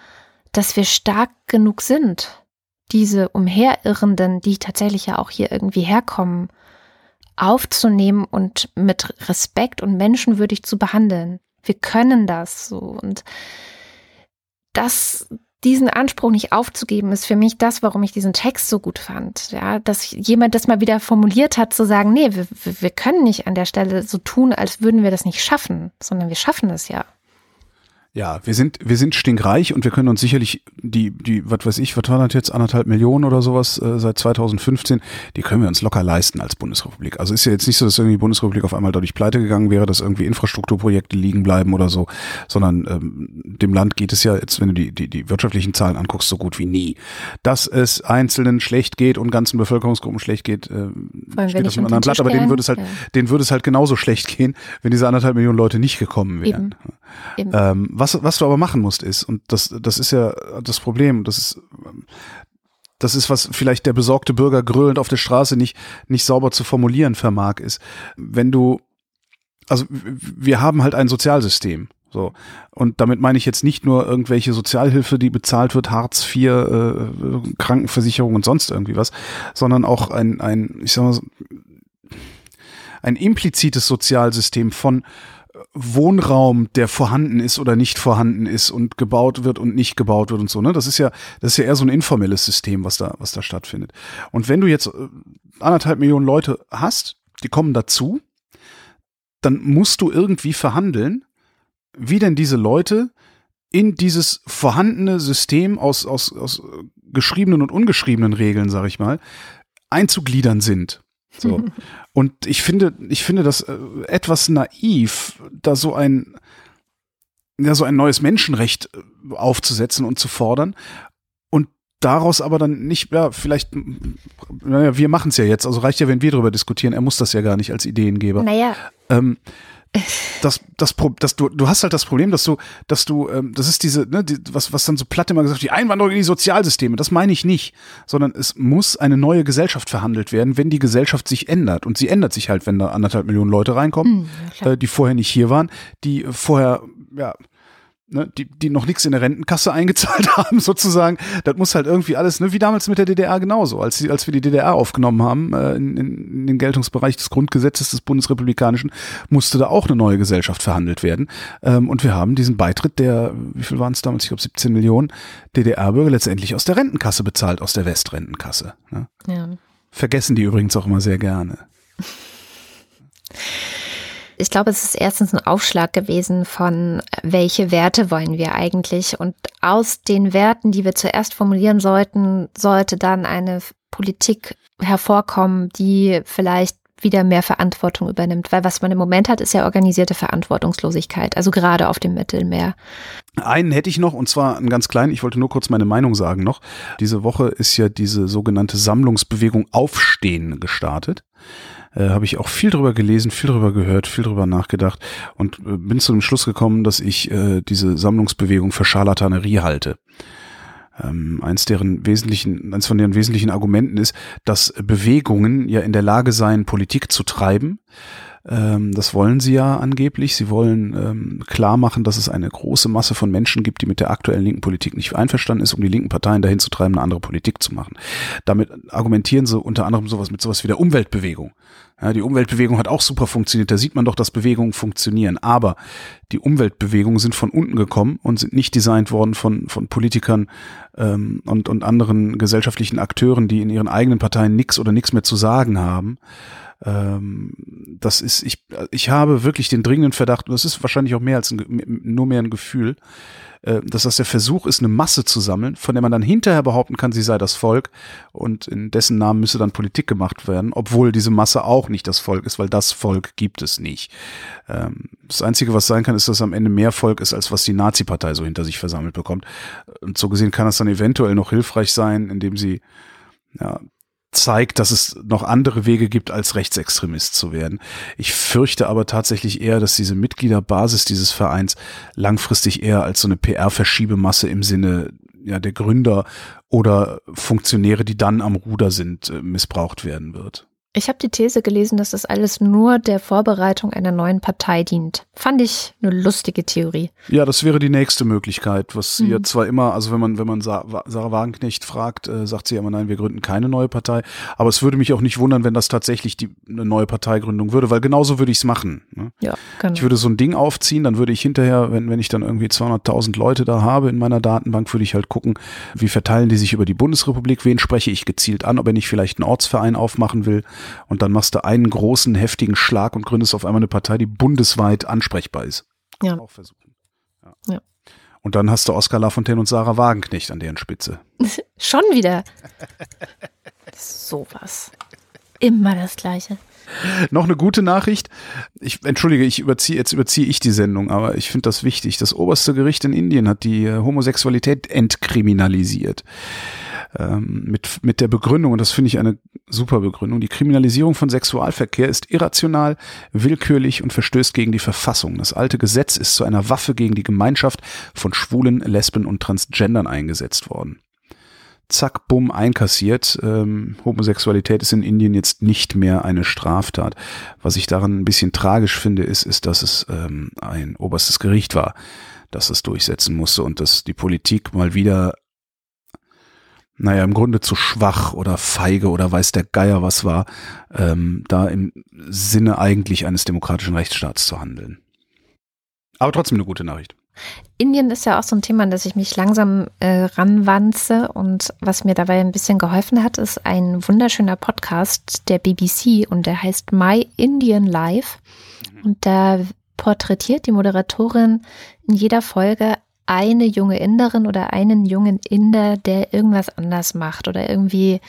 S1: dass wir stark genug sind, diese Umherirrenden, die tatsächlich ja auch hier irgendwie herkommen, aufzunehmen und mit Respekt und menschenwürdig zu behandeln. Wir können das so. Und das, diesen Anspruch nicht aufzugeben, ist für mich das, warum ich diesen Text so gut fand. Ja, dass jemand das mal wieder formuliert hat, zu sagen, nee, wir, wir können nicht an der Stelle so tun, als würden wir das nicht schaffen, sondern wir schaffen es ja.
S2: Ja, wir sind, wir sind stinkreich und wir können uns sicherlich die, die, was weiß ich, was war das jetzt, anderthalb Millionen oder sowas äh, seit 2015, die können wir uns locker leisten als Bundesrepublik. Also ist ja jetzt nicht so, dass irgendwie die Bundesrepublik auf einmal dadurch pleite gegangen wäre, dass irgendwie Infrastrukturprojekte liegen bleiben oder so, sondern ähm, dem Land geht es ja jetzt, wenn du die, die, die wirtschaftlichen Zahlen anguckst, so gut wie nie. Dass es Einzelnen schlecht geht und ganzen Bevölkerungsgruppen schlecht geht, äh, steht das im anderen Blatt, aber denen würde es halt, ja. denen würde es halt genauso schlecht gehen, wenn diese anderthalb Millionen Leute nicht gekommen wären. Eben. Eben. Ähm, was, was du aber machen musst ist, und das, das ist ja das Problem, das ist, das ist, was vielleicht der besorgte Bürger gröhlend auf der Straße nicht, nicht sauber zu formulieren vermag, ist, wenn du, also wir haben halt ein Sozialsystem. So. Und damit meine ich jetzt nicht nur irgendwelche Sozialhilfe, die bezahlt wird, Hartz IV, äh, Krankenversicherung und sonst irgendwie was, sondern auch ein, ein, ich sag mal, ein implizites Sozialsystem von Wohnraum, der vorhanden ist oder nicht vorhanden ist und gebaut wird und nicht gebaut wird und so, ne? Das ist ja, das ist ja eher so ein informelles System, was da, was da stattfindet. Und wenn du jetzt äh, anderthalb Millionen Leute hast, die kommen dazu, dann musst du irgendwie verhandeln, wie denn diese Leute in dieses vorhandene System aus, aus, aus geschriebenen und ungeschriebenen Regeln, sag ich mal, einzugliedern sind. So. Und ich finde, ich finde das äh, etwas naiv, da so ein, ja, so ein neues Menschenrecht äh, aufzusetzen und zu fordern. Und daraus aber dann nicht, ja, vielleicht, naja, wir machen es ja jetzt, also reicht ja, wenn wir darüber diskutieren, er muss das ja gar nicht als Ideengeber.
S1: Naja.
S2: Ähm, das, das, das, du, du hast halt das Problem, dass du, dass du, ähm, das ist diese, ne, die, was, was dann so platt immer gesagt, die Einwanderung in die Sozialsysteme. Das meine ich nicht, sondern es muss eine neue Gesellschaft verhandelt werden, wenn die Gesellschaft sich ändert. Und sie ändert sich halt, wenn da anderthalb Millionen Leute reinkommen, mhm, äh, die vorher nicht hier waren, die vorher, ja, ne, die, die noch nichts in der Rentenkasse eingezahlt haben, sozusagen. Das muss halt irgendwie alles, ne, wie damals mit der DDR genauso. Als, die, als wir die DDR aufgenommen haben, äh, in, in den Geltungsbereich des Grundgesetzes des Bundesrepublikanischen, musste da auch eine neue Gesellschaft verhandelt werden. Ähm, und wir haben diesen Beitritt der, wie viel waren es damals? Ich glaube 17 Millionen DDR-Bürger letztendlich aus der Rentenkasse bezahlt, aus der Westrentenkasse. Ne? Ja. Vergessen die übrigens auch immer sehr gerne.
S1: Ich glaube, es ist erstens ein Aufschlag gewesen von, welche Werte wollen wir eigentlich? Und aus den Werten, die wir zuerst formulieren sollten, sollte dann eine Politik hervorkommen, die vielleicht wieder mehr Verantwortung übernimmt. Weil was man im Moment hat, ist ja organisierte Verantwortungslosigkeit, also gerade auf dem Mittelmeer.
S2: Einen hätte ich noch, und zwar einen ganz kleinen, ich wollte nur kurz meine Meinung sagen noch. Diese Woche ist ja diese sogenannte Sammlungsbewegung Aufstehen gestartet äh, habe ich auch viel drüber gelesen, viel drüber gehört, viel drüber nachgedacht und äh, bin zu dem Schluss gekommen, dass ich äh, diese Sammlungsbewegung für Scharlatanerie halte. Ähm, eins deren wesentlichen, eins von deren wesentlichen Argumenten ist, dass Bewegungen ja in der Lage seien, Politik zu treiben ähm, das wollen sie ja angeblich. Sie wollen ähm, klar machen, dass es eine große Masse von Menschen gibt, die mit der aktuellen linken Politik nicht einverstanden ist, um die linken Parteien dahin zu treiben, eine andere Politik zu machen. Damit argumentieren sie unter anderem sowas mit sowas wie der Umweltbewegung. Ja, die Umweltbewegung hat auch super funktioniert. Da sieht man doch, dass Bewegungen funktionieren. Aber die Umweltbewegungen sind von unten gekommen und sind nicht designt worden von, von Politikern ähm, und, und anderen gesellschaftlichen Akteuren, die in ihren eigenen Parteien nichts oder nichts mehr zu sagen haben, ähm, das ist, ich, ich habe wirklich den dringenden Verdacht, und das ist wahrscheinlich auch mehr als ein, nur mehr ein Gefühl, äh, dass das der Versuch ist, eine Masse zu sammeln, von der man dann hinterher behaupten kann, sie sei das Volk und in dessen Namen müsse dann Politik gemacht werden, obwohl diese Masse auch nicht das Volk ist, weil das Volk gibt es nicht. Ähm, das Einzige, was sein kann, ist, dass am Ende mehr Volk ist, als was die Nazi-Partei so hinter sich versammelt bekommt. Und so gesehen kann das dann eventuell noch hilfreich sein, indem sie ja, zeigt, dass es noch andere Wege gibt, als Rechtsextremist zu werden. Ich fürchte aber tatsächlich eher, dass diese Mitgliederbasis dieses Vereins langfristig eher als so eine PR-Verschiebemasse im Sinne ja, der Gründer oder Funktionäre, die dann am Ruder sind, äh, missbraucht werden wird.
S1: Ich habe die These gelesen, dass das alles nur der Vorbereitung einer neuen Partei dient. Fand ich eine lustige Theorie.
S2: Ja, das wäre die nächste Möglichkeit, was mhm. ihr zwar immer, also wenn man, wenn man Sarah Wagenknecht fragt, äh, sagt sie immer, nein, wir gründen keine neue Partei. Aber es würde mich auch nicht wundern, wenn das tatsächlich die, eine neue Parteigründung würde, weil genauso würde ich es machen. Ne?
S1: Ja, genau.
S2: Ich würde so ein Ding aufziehen, dann würde ich hinterher, wenn, wenn ich dann irgendwie 200.000 Leute da habe in meiner Datenbank, würde ich halt gucken, wie verteilen die sich über die Bundesrepublik, wen spreche ich gezielt an, ob er nicht vielleicht einen Ortsverein aufmachen will und dann machst du einen großen, heftigen Schlag und gründest auf einmal eine Partei, die bundesweit ansprechbar ist.
S1: Ja. Auch versuchen. Ja.
S2: Und dann hast du Oskar Lafontaine und Sarah Wagenknecht an deren Spitze.
S1: Schon wieder. Sowas. Immer das Gleiche.
S2: Noch eine gute Nachricht. Ich entschuldige, ich überziehe jetzt überziehe ich die Sendung, aber ich finde das wichtig. Das oberste Gericht in Indien hat die äh, Homosexualität entkriminalisiert. Ähm, mit, mit der Begründung, und das finde ich eine super Begründung, die Kriminalisierung von Sexualverkehr ist irrational, willkürlich und verstößt gegen die Verfassung. Das alte Gesetz ist zu einer Waffe gegen die Gemeinschaft von Schwulen, Lesben und Transgendern eingesetzt worden zack, bumm, einkassiert. Ähm, Homosexualität ist in Indien jetzt nicht mehr eine Straftat. Was ich daran ein bisschen tragisch finde, ist, ist, dass es ähm, ein oberstes Gericht war, das es durchsetzen musste und dass die Politik mal wieder, naja, im Grunde zu schwach oder feige oder weiß der Geier was war, ähm, da im Sinne eigentlich eines demokratischen Rechtsstaats zu handeln. Aber trotzdem eine gute Nachricht.
S1: Indien ist ja auch so ein Thema, an das ich mich langsam äh, ranwanze. Und was mir dabei ein bisschen geholfen hat, ist ein wunderschöner Podcast der BBC und der heißt My Indian Life. Und da porträtiert die Moderatorin in jeder Folge eine junge Inderin oder einen jungen Inder, der irgendwas anders macht oder irgendwie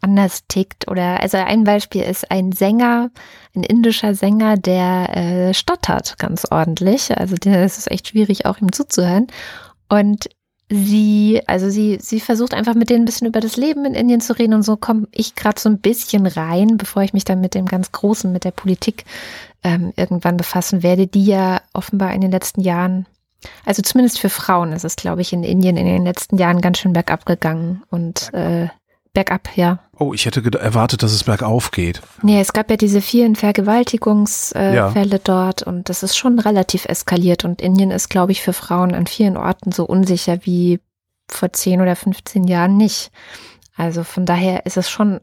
S1: anders tickt. Oder also ein Beispiel ist ein Sänger, ein indischer Sänger, der äh, stottert ganz ordentlich. Also es ist echt schwierig, auch ihm zuzuhören. Und sie, also sie, sie versucht einfach mit denen ein bisschen über das Leben in Indien zu reden und so komme ich gerade so ein bisschen rein, bevor ich mich dann mit dem ganz Großen, mit der Politik ähm, irgendwann befassen werde, die ja offenbar in den letzten Jahren, also zumindest für Frauen ist es, glaube ich, in Indien in den letzten Jahren ganz schön bergab gegangen und äh, bergab, ja.
S2: Oh, ich hätte erwartet, dass es bergauf geht.
S1: Nee, es gab ja diese vielen Vergewaltigungsfälle äh, ja. dort und das ist schon relativ eskaliert. Und Indien ist, glaube ich, für Frauen an vielen Orten so unsicher wie vor 10 oder 15 Jahren nicht. Also von daher ist es schon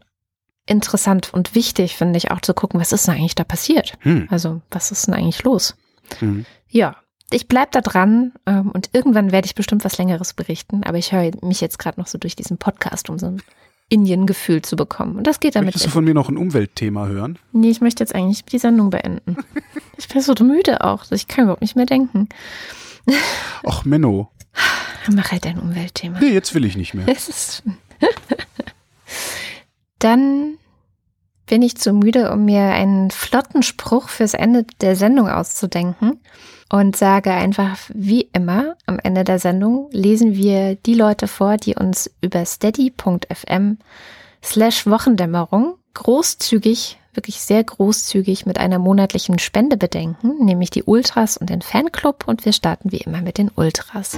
S1: interessant und wichtig, finde ich, auch zu gucken, was ist denn eigentlich da passiert? Hm. Also, was ist denn eigentlich los? Hm. Ja, ich bleib da dran ähm, und irgendwann werde ich bestimmt was Längeres berichten, aber ich höre mich jetzt gerade noch so durch diesen Podcast, um so ein Indien-Gefühl zu bekommen. Und das geht damit.
S2: Möchtest du von mir noch ein Umweltthema hören?
S1: Nee, ich möchte jetzt eigentlich die Sendung beenden. ich bin so müde auch. Ich kann überhaupt nicht mehr denken.
S2: Ach, Menno.
S1: Mach halt dein Umweltthema.
S2: Nee, jetzt will ich nicht mehr.
S1: Dann bin ich zu müde, um mir einen flotten Spruch fürs Ende der Sendung auszudenken und sage einfach, wie immer, am Ende der Sendung lesen wir die Leute vor, die uns über steady.fm slash Wochendämmerung großzügig, wirklich sehr großzügig mit einer monatlichen Spende bedenken, nämlich die Ultras und den Fanclub und wir starten wie immer mit den Ultras.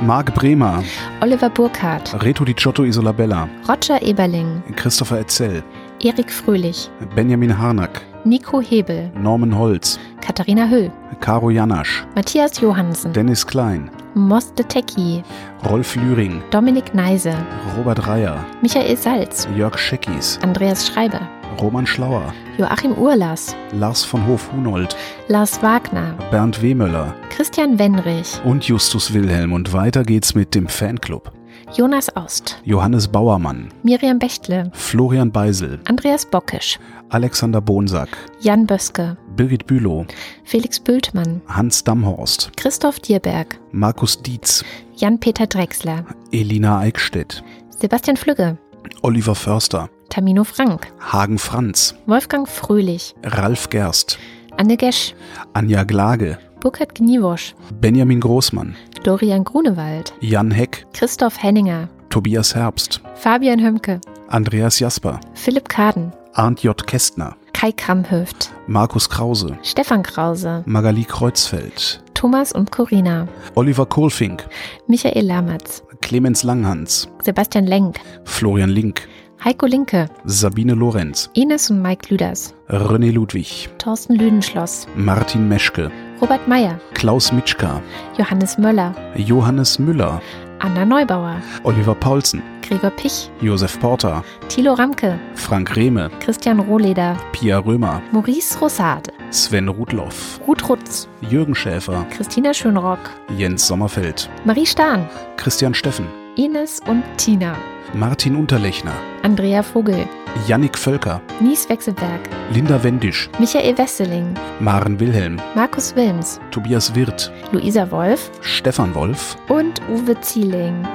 S2: Marc Bremer,
S1: Oliver Burkhardt,
S2: Reto Di Ciotto Isolabella,
S1: Roger Eberling,
S2: Christopher Etzel,
S1: Erik Fröhlich,
S2: Benjamin Harnack,
S1: Nico Hebel,
S2: Norman Holz,
S1: Katharina Hüll,
S2: Caro Janasch,
S1: Matthias Johansen,
S2: Dennis Klein,
S1: Moste Tecki,
S2: Rolf Lühring,
S1: Dominik Neise,
S2: Robert Reyer,
S1: Michael Salz,
S2: Jörg Scheckis,
S1: Andreas Schreiber,
S2: Roman Schlauer,
S1: Joachim Urlas,
S2: Lars von Hof-Hunold,
S1: Lars Wagner,
S2: Bernd Wehmöller,
S1: Christian Wenrich
S2: und Justus Wilhelm. Und weiter geht's mit dem Fanclub.
S1: Jonas Ost,
S2: Johannes Bauermann,
S1: Miriam Bechtle,
S2: Florian Beisel,
S1: Andreas Bockisch,
S2: Alexander Bonsack,
S1: Jan Böske,
S2: Birgit Bülow,
S1: Felix Bültmann,
S2: Hans Damhorst,
S1: Christoph Dierberg,
S2: Markus Dietz,
S1: Jan-Peter Drechsler,
S2: Elina Eickstedt,
S1: Sebastian Flügge,
S2: Oliver Förster,
S1: Tamino Frank,
S2: Hagen Franz,
S1: Wolfgang Fröhlich,
S2: Ralf Gerst,
S1: Anne Gesch,
S2: Anja Glage,
S1: Burkhard Gniewosch,
S2: Benjamin Großmann,
S1: Dorian Grunewald,
S2: Jan Heck,
S1: Christoph Henninger,
S2: Tobias Herbst,
S1: Fabian Hömke,
S2: Andreas Jasper,
S1: Philipp Kaden,
S2: Arndt J. Kästner,
S1: Kai Kramhöft,
S2: Markus Krause,
S1: Stefan Krause,
S2: Magali Kreuzfeld,
S1: Thomas und Corina,
S2: Oliver Kohlfink,
S1: Michael Lamatz,
S2: Clemens Langhans,
S1: Sebastian Lenk,
S2: Florian Link,
S1: Heiko Linke,
S2: Sabine Lorenz,
S1: Ines und Mike Lüders,
S2: René Ludwig,
S1: Thorsten Lüdenschloss,
S2: Martin Meschke,
S1: Robert Meyer,
S2: Klaus Mitschka,
S1: Johannes Möller,
S2: Johannes Müller,
S1: Anna Neubauer,
S2: Oliver Paulsen,
S1: Gregor Pich,
S2: Josef Porter,
S1: Thilo Ramke,
S2: Frank Rehme,
S1: Christian Rohleder,
S2: Pia Römer,
S1: Maurice Rosade,
S2: Sven Rudloff,
S1: Ruth Rutz,
S2: Jürgen Schäfer,
S1: Christina Schönrock,
S2: Jens Sommerfeld,
S1: Marie Stahn,
S2: Christian Steffen,
S1: Ines und Tina.
S2: Martin Unterlechner.
S1: Andrea Vogel.
S2: Jannik Völker.
S1: Nies Wechselberg.
S2: Linda Wendisch.
S1: Michael Wesseling.
S2: Maren Wilhelm.
S1: Markus Wilms.
S2: Tobias Wirth.
S1: Luisa Wolf.
S2: Stefan Wolf.
S1: Und Uwe Zieling.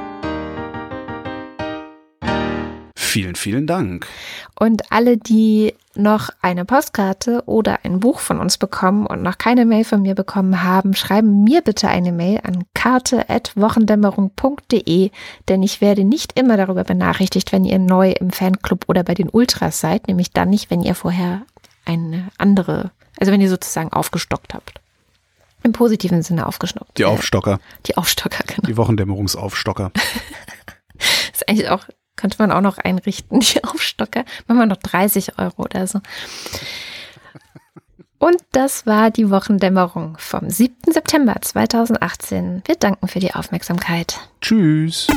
S2: Vielen, vielen Dank.
S1: Und alle, die noch eine Postkarte oder ein Buch von uns bekommen und noch keine Mail von mir bekommen haben, schreiben mir bitte eine Mail an karte.wochendämmerung.de, denn ich werde nicht immer darüber benachrichtigt, wenn ihr neu im Fanclub oder bei den Ultras seid, nämlich dann nicht, wenn ihr vorher eine andere, also wenn ihr sozusagen aufgestockt habt. Im positiven Sinne aufgestockt.
S2: Die Aufstocker.
S1: Die Aufstocker, genau.
S2: Die Wochendämmerungsaufstocker.
S1: das ist eigentlich auch könnte man auch noch einrichten, die Aufstocker. Machen wir noch 30 Euro oder so. Und das war die Wochendämmerung vom 7. September 2018. Wir danken für die Aufmerksamkeit.
S2: Tschüss.